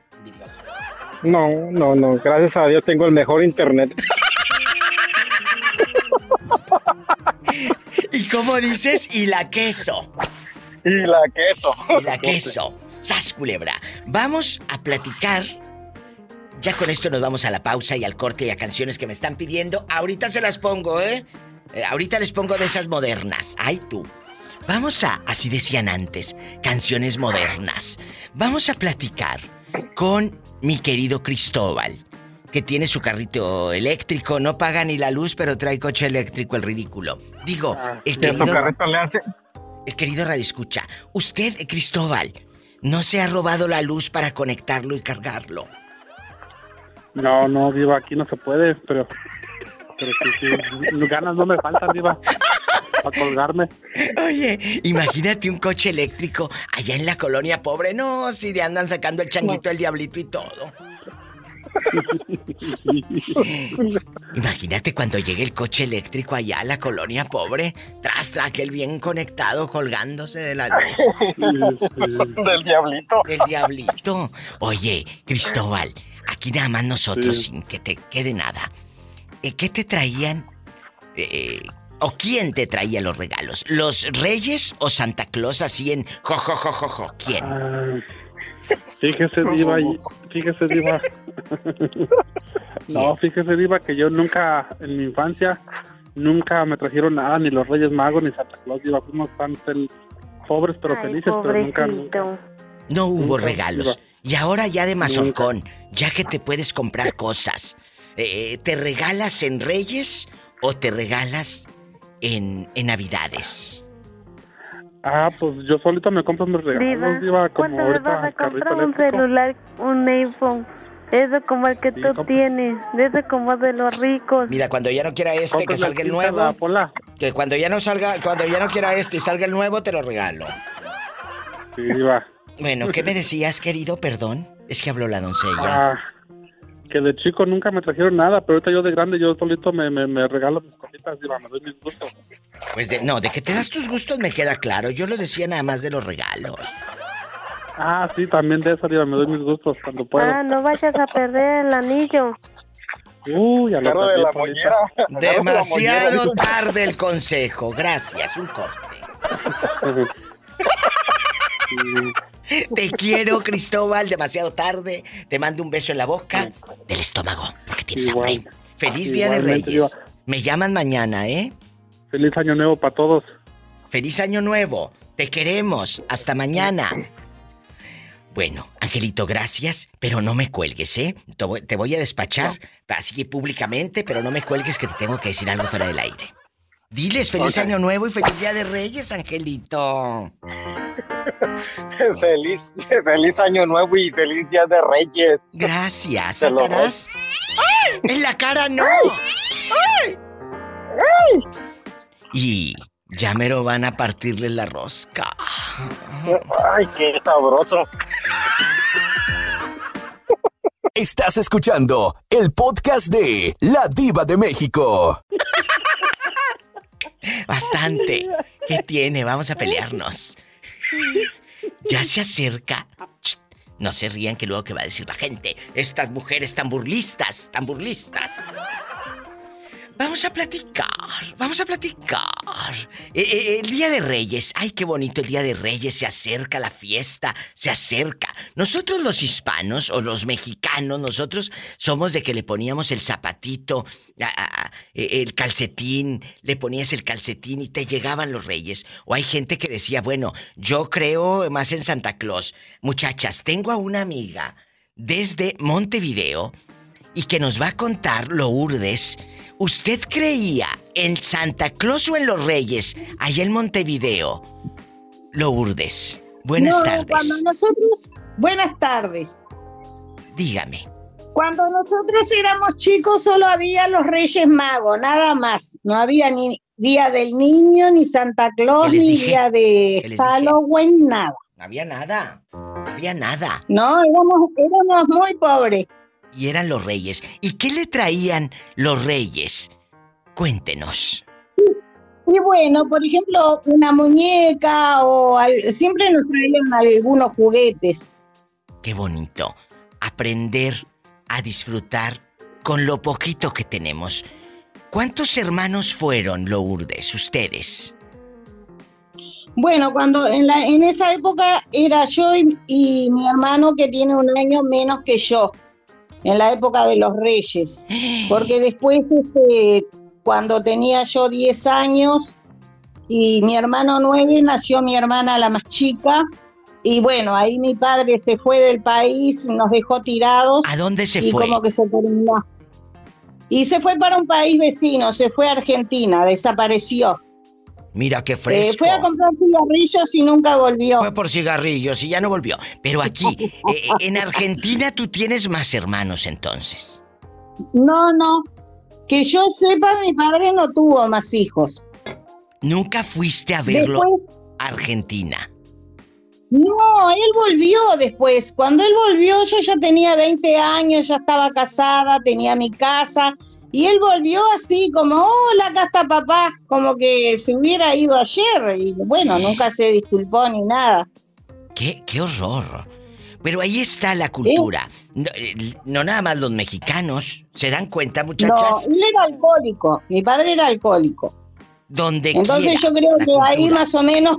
No, no, no. Gracias a Dios tengo el mejor internet. ¿Y cómo dices? Y la queso. Y la queso. Y la queso. ¡Sas, culebra! Vamos a platicar. Ya con esto nos vamos a la pausa y al corte y a canciones que me están pidiendo. Ahorita se las pongo, ¿eh? Eh, ahorita les pongo de esas modernas. ¡Ay, tú! Vamos a, así decían antes, canciones modernas. Vamos a platicar con mi querido Cristóbal, que tiene su carrito eléctrico, no paga ni la luz, pero trae coche eléctrico, el ridículo. Digo, el ¿Y a su querido, carrito le hace? el querido Radio Escucha, usted, Cristóbal, no se ha robado la luz para conectarlo y cargarlo. No, no, Diva, aquí no se puede, pero. Pero sí, sí. Ganas no me faltan, Diva. Para colgarme. Oye, imagínate un coche eléctrico allá en la colonia pobre. No, si le andan sacando el changuito, el diablito y todo. Imagínate cuando llegue el coche eléctrico allá a la colonia pobre, tras tras aquel bien conectado colgándose de la luz. Del diablito. Del diablito. Oye, Cristóbal, aquí nada más nosotros Sí. sin que te quede nada. Eh, ¿Qué te traían? eh, ¿O quién te traía los regalos? ¿Los Reyes o Santa Claus así en jo, jo, jo, jo, jo? ¿Quién? Ah, Fíjese, Diva, y- fíjese, Diva. No, fíjese, Diva, que yo nunca, en mi infancia, nunca me trajeron nada, ni los Reyes Magos, ni Santa Claus, Diva. Fuimos tan pobres, pero Ay, felices, pero nunca, pobrecito. No hubo Nunca, regalos. Y ahora ya de mazorcón, ya que te puedes comprar cosas, eh, ¿te regalas en Reyes o te regalas en, en Navidades? Ah, pues yo solito me compro mis regalos, Diva, Diva, como ¿cuándo me vas a comprar un eléctrico. celular, un iPhone? Eso como el que Sí, tú tienes, eso como de los ricos. Mira, cuando ya no quiera este, que Cómprame salga el nuevo. Pola. Que cuando ya no salga, cuando ya no quiera este y salga el nuevo, te lo regalo. Sí, Diva. Bueno, ¿qué me decías, querido? Perdón. Es que habló la doncella. Ah, que de chico nunca me trajeron nada, pero ahorita yo de grande, yo solito me, me, me regalo mis cositas, Diva, me doy mis gustos. Pues de, no, de que te das tus gustos me queda claro. Yo lo decía nada más de los regalos. Ah, sí, también de eso, Diva, me doy mis gustos cuando puedo. Ah, no vayas a perder el anillo. Uy, a Agarro de la mollera. Agarro de la Demasiado tarde el consejo. Gracias, un corte. Te quiero, Cristóbal, demasiado tarde. Te mando un beso en la boca del estómago, porque tienes Igual. hambre. Feliz Día de Reyes. Me llaman mañana, ¿eh? Feliz año nuevo para todos. Feliz año nuevo. Te queremos. Hasta mañana. Bueno, Angelito, gracias, pero no me cuelgues, ¿eh? Te voy, te voy a despachar, así que públicamente, pero no me cuelgues que te tengo que decir algo fuera del aire. Diles feliz año nuevo y feliz día de Reyes, Angelito. feliz, feliz año nuevo y feliz día de Reyes. Gracias, Satanás. En la cara no. Y ya mero van a partirle la rosca. Ay, qué sabroso. Estás escuchando el podcast de La Diva de México. Bastante. ¿Qué tiene? Vamos a pelearnos. Ya se acerca. No se rían que luego que va a decir la gente. Estas mujeres tan burlistas, tan burlistas. Vamos a platicar, vamos a platicar. Eh, eh, el Día de Reyes, ay, qué bonito el Día de Reyes, se acerca la fiesta, se acerca. Nosotros los hispanos o los mexicanos, nosotros somos de que le poníamos el zapatito, eh, el calcetín, le ponías el calcetín y te llegaban los reyes. O hay gente que decía, bueno, yo creo más en Santa Claus. Muchachas, tengo a una amiga desde Montevideo y que nos va a contar Lourdes. ¿Usted creía en Santa Claus o en los Reyes allá en Montevideo? Lourdes, buenas No, tardes. Cuando nosotros, buenas tardes. Dígame. Cuando nosotros éramos chicos solo había los Reyes Magos, nada más. No había ni Día del Niño, ni Santa Claus, ¿Qué les ni dije? Día ¿Qué de? Halloween, nada. No había nada. había nada. No, éramos, éramos muy pobres. Y eran los reyes. ¿Y qué le traían los reyes? Cuéntenos. Y bueno, por ejemplo, una muñeca o al- siempre nos traían algunos juguetes. Qué bonito. Aprender a disfrutar con lo poquito que tenemos. ¿Cuántos hermanos fueron, Lourdes, ustedes? Bueno, cuando en, la, en esa época era yo y, y mi hermano que tiene un año menos que yo, en la época de los reyes. Porque después, este, cuando tenía yo 10 años y mi hermano 9, nació mi hermana la más chica. Y bueno, ahí mi padre se fue del país, nos dejó tirados. ¿A dónde se y fue? como que se terminó. Y se fue para un país vecino, se fue a Argentina, desapareció. Mira qué Eh, fresco. fue a comprar cigarrillos y nunca volvió. Fue por cigarrillos y ya no volvió. Pero aquí, eh, en Argentina, tú tienes más hermanos entonces. No, no. Que yo sepa, mi padre no tuvo más hijos. Nunca fuiste a verlo Después- a Argentina. No, él volvió después. Cuando él volvió, yo ya tenía 20 años, ya estaba casada, tenía mi casa. Y él volvió así, como, hola, acá está papá, como que se hubiera ido ayer. Y bueno, nunca se disculpó ni nada. Qué, qué horror. Pero ahí está la cultura. No, eh, no nada más los mexicanos. ¿Se dan cuenta, No, muchachas? él era alcohólico. Mi padre era alcohólico. Donde Entonces quiera, yo creo que ahí más o menos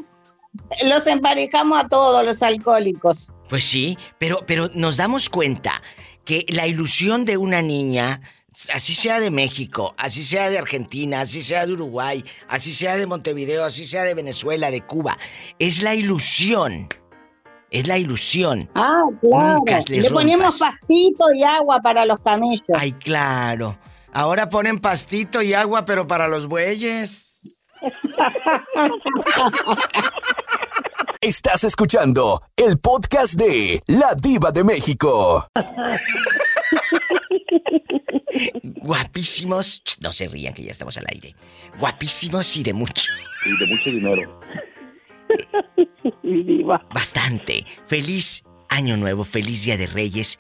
los emparejamos a todos los alcohólicos. Pues sí, pero, pero nos damos cuenta que la ilusión de una niña, así sea de México, así sea de Argentina, así sea de Uruguay, así sea de Montevideo, así sea de Venezuela, de Cuba, es la ilusión. Es la ilusión. Ah, claro. Nunca le Le poníamos pastito y agua para los camellos. Ay, claro. Ahora ponen pastito y agua, pero para los bueyes. Estás escuchando el podcast de La Diva de México. Guapísimos. No se rían que ya estamos al aire. Guapísimos y de mucho. Y de mucho dinero. Bastante. Feliz Año Nuevo, feliz Día de Reyes.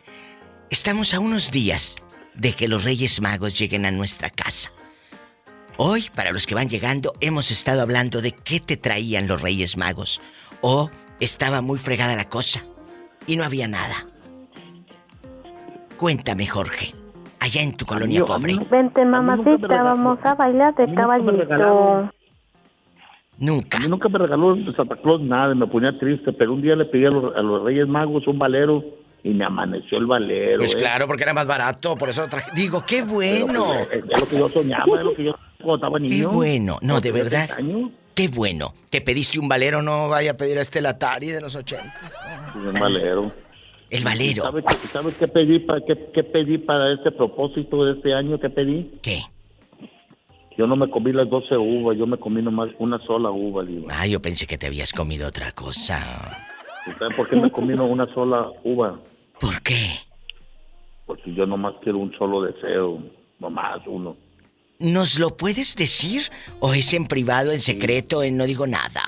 Estamos a unos días de que los Reyes Magos lleguen a nuestra casa. Hoy, para los que van llegando, hemos estado hablando de qué te traían los Reyes Magos. O estaba muy fregada la cosa y no había nada. Cuéntame, Jorge, allá en tu colonia pobre. Vente, mamacita, vamos a bailar de caballito. Nunca. A mí nunca me regaló Santa Claus nada, me ponía triste, pero un día le pedí a los, a los Reyes Magos un valero y me amaneció el valero. Pues ¿eh? claro, porque era más barato, por eso lo traje. Digo, qué bueno. Es, lo que yo soñaba, es lo que yo cuando estaba niño. Qué bueno. No, de verdad. años, Qué bueno. Te pediste un valero, no vaya a pedir a este Latari de los 80. pues, Un valero. El valero. ¿Sabes, qué- sabes qué pedí para qué, qué pedí para este propósito de este año? ¿Qué pedí? ¿Qué? Yo no me comí las 12 uvas, yo me comí nomás una sola uva, Diva. Ah, yo pensé que te habías comido otra cosa. ¿Y ¿Sabes por qué me comí una sola uva? ¿Por qué? Porque yo nomás quiero un solo deseo, nomás uno. ¿Nos lo puedes decir? ¿O es en privado, en secreto, en no digo nada?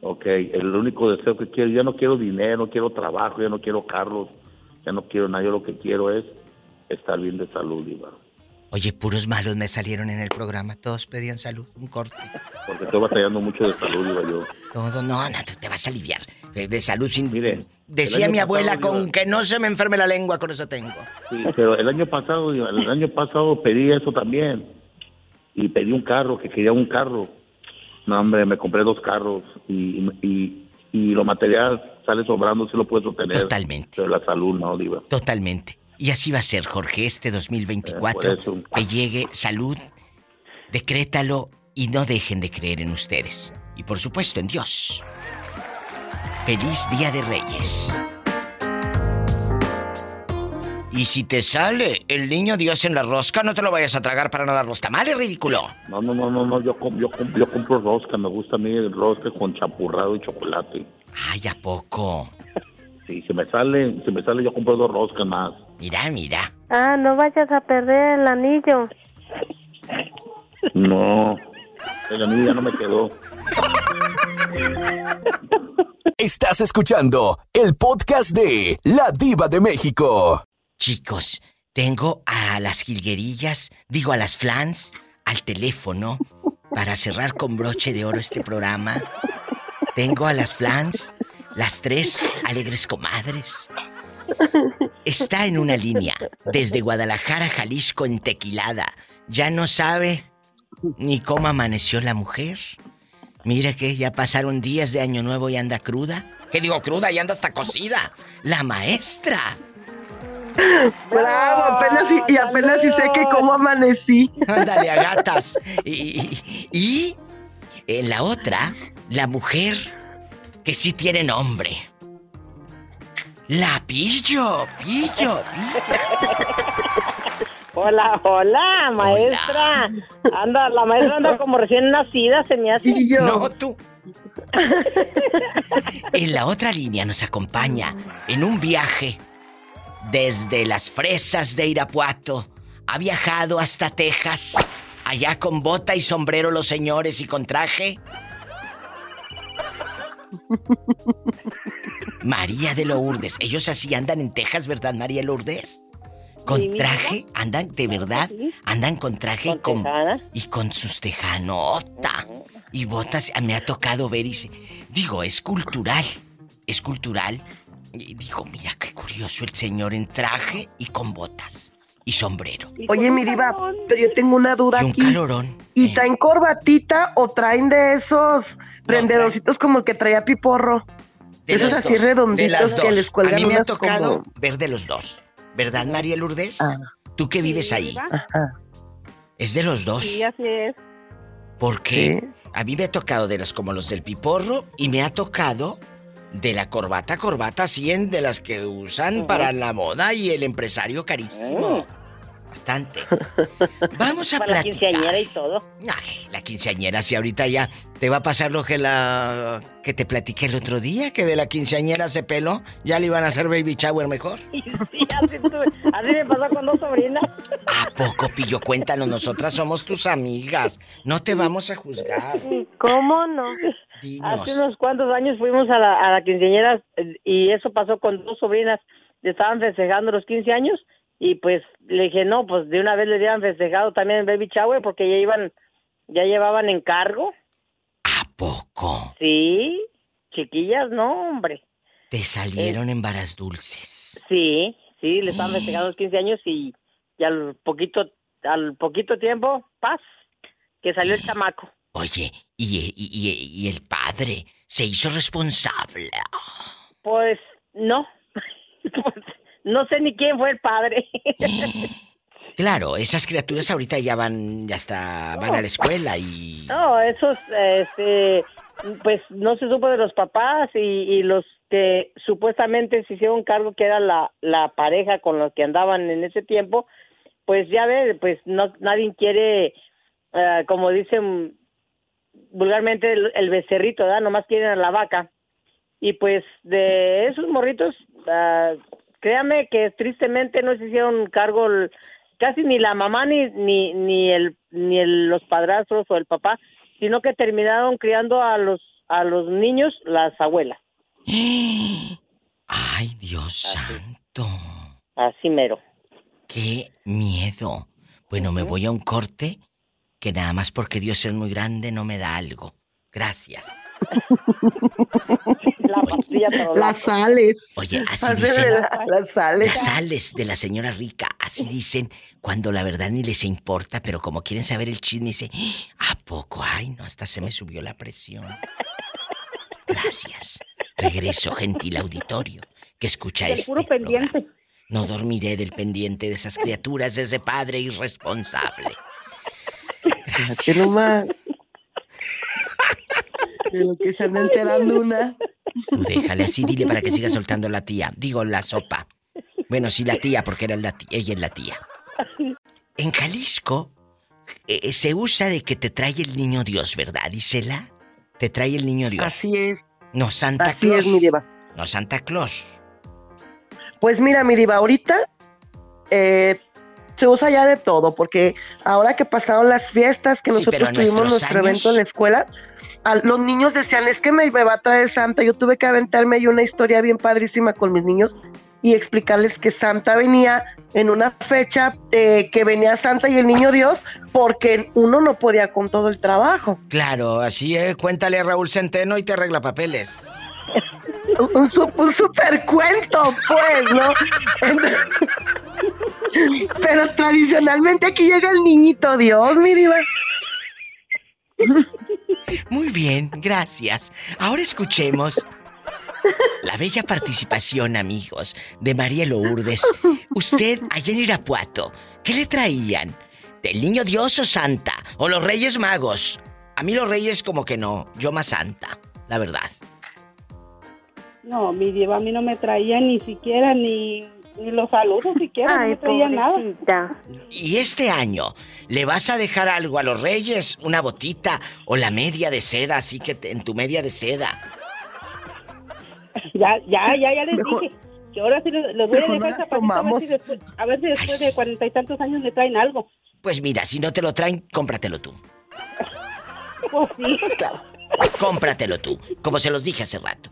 Ok, el único deseo que quiero, ya no quiero dinero, no quiero trabajo, ya no quiero carros, ya no quiero nada, yo lo que quiero es estar bien de salud, Diva. Oye, puros malos me salieron en el programa. Todos pedían salud, un corte. Porque estoy batallando mucho de salud, Diva, yo. Todo, no, no, te vas a aliviar. De, de salud sin... Mire, Decía mi abuela, pasado, con que no se me enferme la lengua, con eso tengo. Sí, pero el año pasado, el año pasado pedí eso también. Y pedí un carro, que quería un carro. No, hombre, me compré dos carros y, y, y lo material sale sobrando, si lo puedo tener. Totalmente. Pero la salud no, Diva. Totalmente. Y así va a ser, Jorge, este 2024. Eh. Que llegue salud, decrétalo y no dejen de creer en ustedes. Y por supuesto en Dios. Feliz Día de Reyes. Y si te sale el niño Dios en la rosca, no te lo vayas a tragar para no dar los tamales, ridículo. No, no, no, no, no, yo, com- yo, com- yo compro rosca, me gusta a mí el rosca con champurrado y chocolate. Ay, ¿a poco? Sí, si me sale, si me sale yo compro dos roscas más. Mira, mira. Ah, no vayas a perder el anillo. No, el anillo ya no me quedó. Estás escuchando el podcast de La Diva de México. Chicos, tengo a las jilguerillas, digo a las flans, al teléfono para cerrar con broche de oro este programa. Tengo a las flans, las tres alegres comadres. Está en una línea desde Guadalajara, Jalisco, en Tequilada. Ya no sabe ni cómo amaneció la mujer. Mira que ya pasaron días de Año Nuevo y anda cruda. ¿Qué digo cruda? Y anda hasta cocida. La maestra. Bravo, apenas y, y apenas y sé que cómo amanecí. Ándale a gatas. Y, y en la otra, la mujer que sí tiene nombre. La pillo, pillo, Hola, hola, maestra. Anda, la maestra anda como recién nacida, se me hace. No, tú. En la otra línea nos acompaña en un viaje desde las fresas de Irapuato. Ha viajado hasta Texas. Allá con bota y sombrero los señores y con traje. María de Lourdes. Ellos así andan en Texas, ¿verdad, María Lourdes? Con Sí, traje, andan de verdad, andan con traje y con, y con sus tejanota y botas. Me ha tocado ver y se- digo, es cultural, es cultural. Y digo, mira qué curioso el señor en traje y con botas y sombrero. Oye, mi diva, pero yo tengo una duda Y un aquí. calorón. ¿Y traen corbatita o traen de esos prendedorcitos como el que traía Piporro? De esos así dos, redonditos que dos. les cuelgan A mí me ha tocado como- ver de los dos. ¿Verdad, María Lourdes? Ah. Tú que vives ahí. Es de los dos. Sí, así es. Porque a mí me ha tocado de las como los del piporro y me ha tocado de la corbata, corbata 100 de las que usan para la moda y el empresario carísimo. Bastante. Vamos a Para la platicar. quinceañera y todo. Ay, la quinceañera, si ahorita ya te va a pasar lo que la que te platiqué el otro día, que de la quinceañera se peló, ya le iban a hacer baby shower mejor. Sí, así, así me pasó con dos sobrinas. ¿A poco, Pillo? Cuéntanos, nosotras somos tus amigas. No te vamos a juzgar. ¿Cómo no? Dinos. Hace unos cuantos años fuimos a la, a la quinceañera eh, y eso pasó con dos sobrinas. Estaban festejando los 15 años y pues le dije, no, pues de una vez le habían festejado también el baby shower porque ya iban, ya llevaban encargo. ¿A poco? Sí, chiquillas, no, hombre. Te salieron en varas dulces. Sí, sí, le estaban festejando los 15 años y, y al poquito, al poquito tiempo, paz, que salió el chamaco. Oye, y, y- y- el padre se hizo responsable. Pues no, Pues, no sé ni quién fue el padre. Claro, esas criaturas ahorita ya van, ya está, van a la escuela y... No, esos, este, pues no se supo de los papás y, y los que supuestamente se hicieron cargo que era la, la pareja con los que andaban en ese tiempo, pues ya ve, pues no nadie quiere, eh, como dicen vulgarmente el, el becerrito, ¿verdad? Nomás quieren a la vaca. Y pues de esos morritos, ah, créame que tristemente no se hicieron cargo el- casi ni la mamá ni ni ni el ni el- los padrastros o el papá, sino que terminaron criando a los a los niños las abuelas. Ay, Dios santo. Así mero. Qué miedo. Bueno, me voy a un corte que nada más porque Dios es muy grande no me da algo. Gracias. La pastilla para los Las sales. Oye, así dicen. la- las sales. Las sales de la señora rica, así dicen cuando la verdad ni les importa, pero como quieren saber el chisme, dice, ¿a poco? Ay, no, hasta se me subió la presión. Gracias. Regreso, gentil auditorio, que escucha El este puro pendiente. No dormiré del pendiente de esas criaturas, de ese padre irresponsable. Que nomás. De lo que se anda enterando una. Tú déjale así, dile para que siga soltando la tía. Digo, la sopa. Bueno, sí, la tía, porque era la tía, ella es la tía. En Jalisco eh, se usa de que te trae el niño Dios, ¿verdad, Isela? Te trae el niño Dios. Así es. No Santa Así Claus. es, mi diva. No Santa Claus. Pues mira, mi diva, ahorita eh, se usa ya de todo, porque ahora que pasaron las fiestas, que Sí, nosotros tuvimos nuestro años- evento en la escuela, a los niños decían, es que me, me va a traer Santa. Yo tuve que aventarme ahí una historia bien padrísima con mis niños y explicarles que Santa venía en una fecha eh, que venía Santa y el niño Dios porque uno no podía con todo el trabajo. Claro, así es. Cuéntale a Raúl Centeno y te arregla papeles. Un, un, su- un super cuento, pues, ¿no? Pero tradicionalmente aquí llega el niñito Dios, mi diva. Muy bien, gracias. Ahora escuchemos la bella participación, amigos, de María Lourdes. Usted, allá en Irapuato, ¿qué le traían? ¿Del niño Dios o Santa? ¿O los Reyes Magos? A mí los Reyes como que no, yo más Santa, la verdad. No, mi diva a mí no me traía ni siquiera ni, ni los saludos siquiera, no Ay, me traía nada. ¿Y este año le vas a dejar algo a los Reyes? ¿Una botita o la media de seda, así que te- en tu media de seda? Ya, ya, ya, ya les Mejor- dije. Que ahora sí les, les voy a mejor dejar no a ver tomamos. si después, a ver si después de cuarenta y tantos años le traen algo. Pues mira, si no te lo traen, cómpratelo tú. Pues sí. claro. Cómpratelo tú, como se los dije hace rato.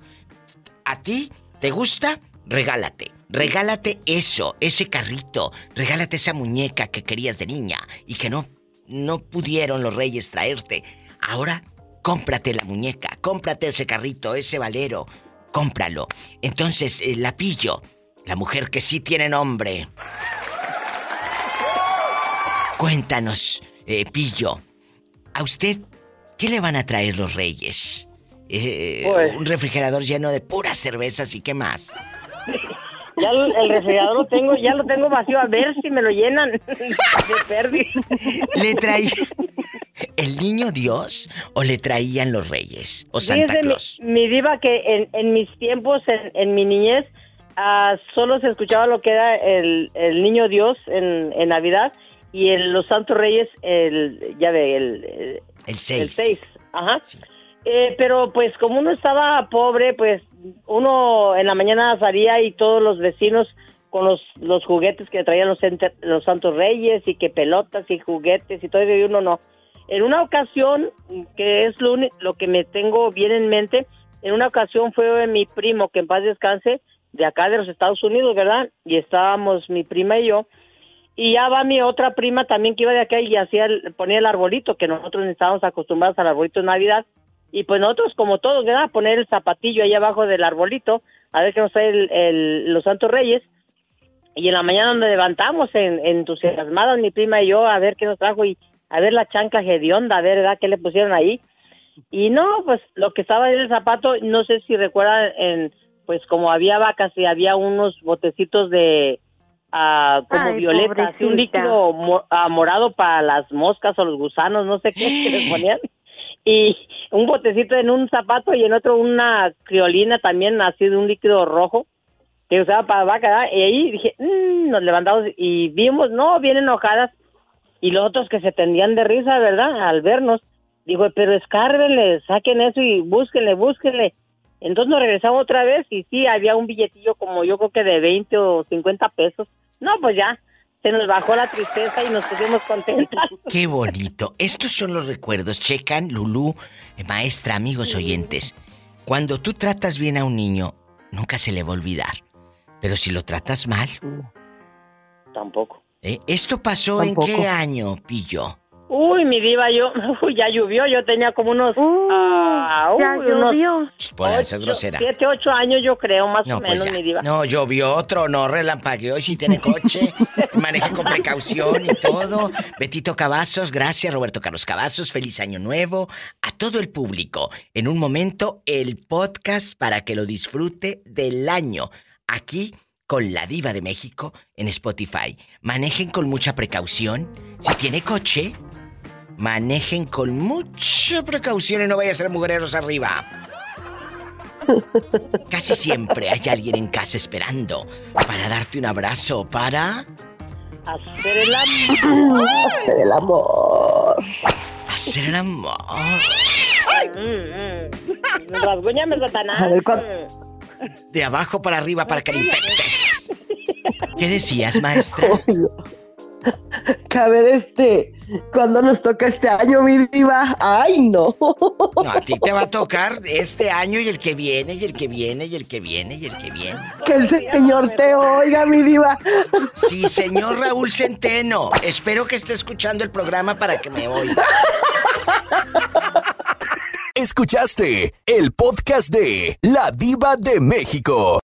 ¿A ti te gusta? Regálate. Regálate eso, ese carrito. Regálate esa muñeca que querías de niña y que no, no pudieron los reyes traerte. Ahora, cómprate la muñeca, cómprate ese carrito, ese valero. Cómpralo. Entonces, la pillo. La mujer que sí tiene nombre. Cuéntanos, eh, Pillo. ¿A usted qué le van a traer los reyes? Eh, Pues- Un refrigerador lleno de puras cervezas y qué más. Ya el, el refrigerador lo tengo, ya lo tengo vacío, a ver si me lo llenan de. ¿Le traían el niño Dios o le traían los reyes o Santa Fíjese, mi- Claus? Mi, diva que en, en mis tiempos, en, en mi niñez, ah, solo se escuchaba lo que era el, el niño Dios en, en Navidad y en los Santos Reyes, el, ya ve, el, el, El 6. el 6. Ajá. Eh, pero pues como uno estaba pobre, pues uno en la mañana salía y todos los vecinos con los, los juguetes que traían los, ente- los Santos Reyes y que pelotas y juguetes y todo eso y uno no. En una ocasión, que es lo, lo que me tengo bien en mente, en una ocasión fue mi primo, que en paz descanse, de acá de los Estados Unidos, ¿verdad? Y estábamos mi prima y yo. Y ya va mi otra prima también que iba de acá y hacía ponía el arbolito, que nosotros estábamos acostumbrados al arbolito de Navidad. Y pues nosotros, como todos, ¿verdad? Poner el zapatillo ahí abajo del arbolito, a ver qué nos trae el- el- los Santos Reyes. Y en la mañana nos levantamos en, entusiasmadas, mi prima y yo, a ver qué nos trajo y a ver la chancla hedionda, a ver, ¿verdad? ¿Qué le pusieron ahí? Y no, pues lo que estaba en el zapato, no sé si recuerdan, en, pues como había vacas y había unos botecitos de ah, como Ay, violeta, así un líquido mo- ah, morado para las moscas o los gusanos, no sé qué, que les ponían. Y un botecito en un zapato y en otro una criolina también, así de un líquido rojo que usaba para vaca. Y ahí dije, "Mm", nos levantamos y vimos, no, bien enojadas. Y los otros que se tendían de risa, ¿verdad? Al vernos. Dijo, pero escárbenle, saquen eso y búsquenle, búsquenle. Entonces nos regresamos otra vez y sí, había un billetillo como yo creo que de 20 o 50 pesos. No, pues ya, se nos bajó la tristeza y nos pusimos contentas. Qué bonito. Estos son los recuerdos. Checan, Lulú, eh, maestra, amigos oyentes. Cuando tú tratas bien a un niño, nunca se le va a olvidar. Pero si lo tratas mal, Tampoco. ¿eh? ¿Esto pasó Tampoco. en qué año, Pillo? Uy, mi diva, yo, uy, ya llovió, yo tenía como unos... ah, ya uy, llovió. Por ser grosera. Siete, ocho años yo creo, más No, o pues menos, ya. mi diva. No, llovió otro, no relampagueó. Y si tiene coche, maneje con precaución y todo. Betito Cavazos, gracias. Roberto Carlos Cavazos, feliz año nuevo. A todo el público. En un momento, el podcast para que lo disfrute del año. Aquí con la Diva de México en Spotify. Manejen con mucha precaución. Si tiene coche, manejen con mucha precaución y no vaya a ser mujereros arriba. Casi siempre hay alguien en casa esperando para darte un abrazo, para Hacer el amor. Hacer el amor. hacer el amor. Mm, mm. Rasguñame, Satanás. A ver, ¿cuál- De abajo para arriba para que le infectes. ¿Qué decías, maestra? Que a ver, este, cuando nos toca este año, mi diva? Ay, no. No, a ti te va a tocar este año y el que viene, y el que viene, y el que viene, y el que viene. Que el señor te oiga, mi diva. Sí, señor Raúl Centeno. Espero que esté escuchando el programa para que me oiga. Escuchaste el podcast de La Diva de México.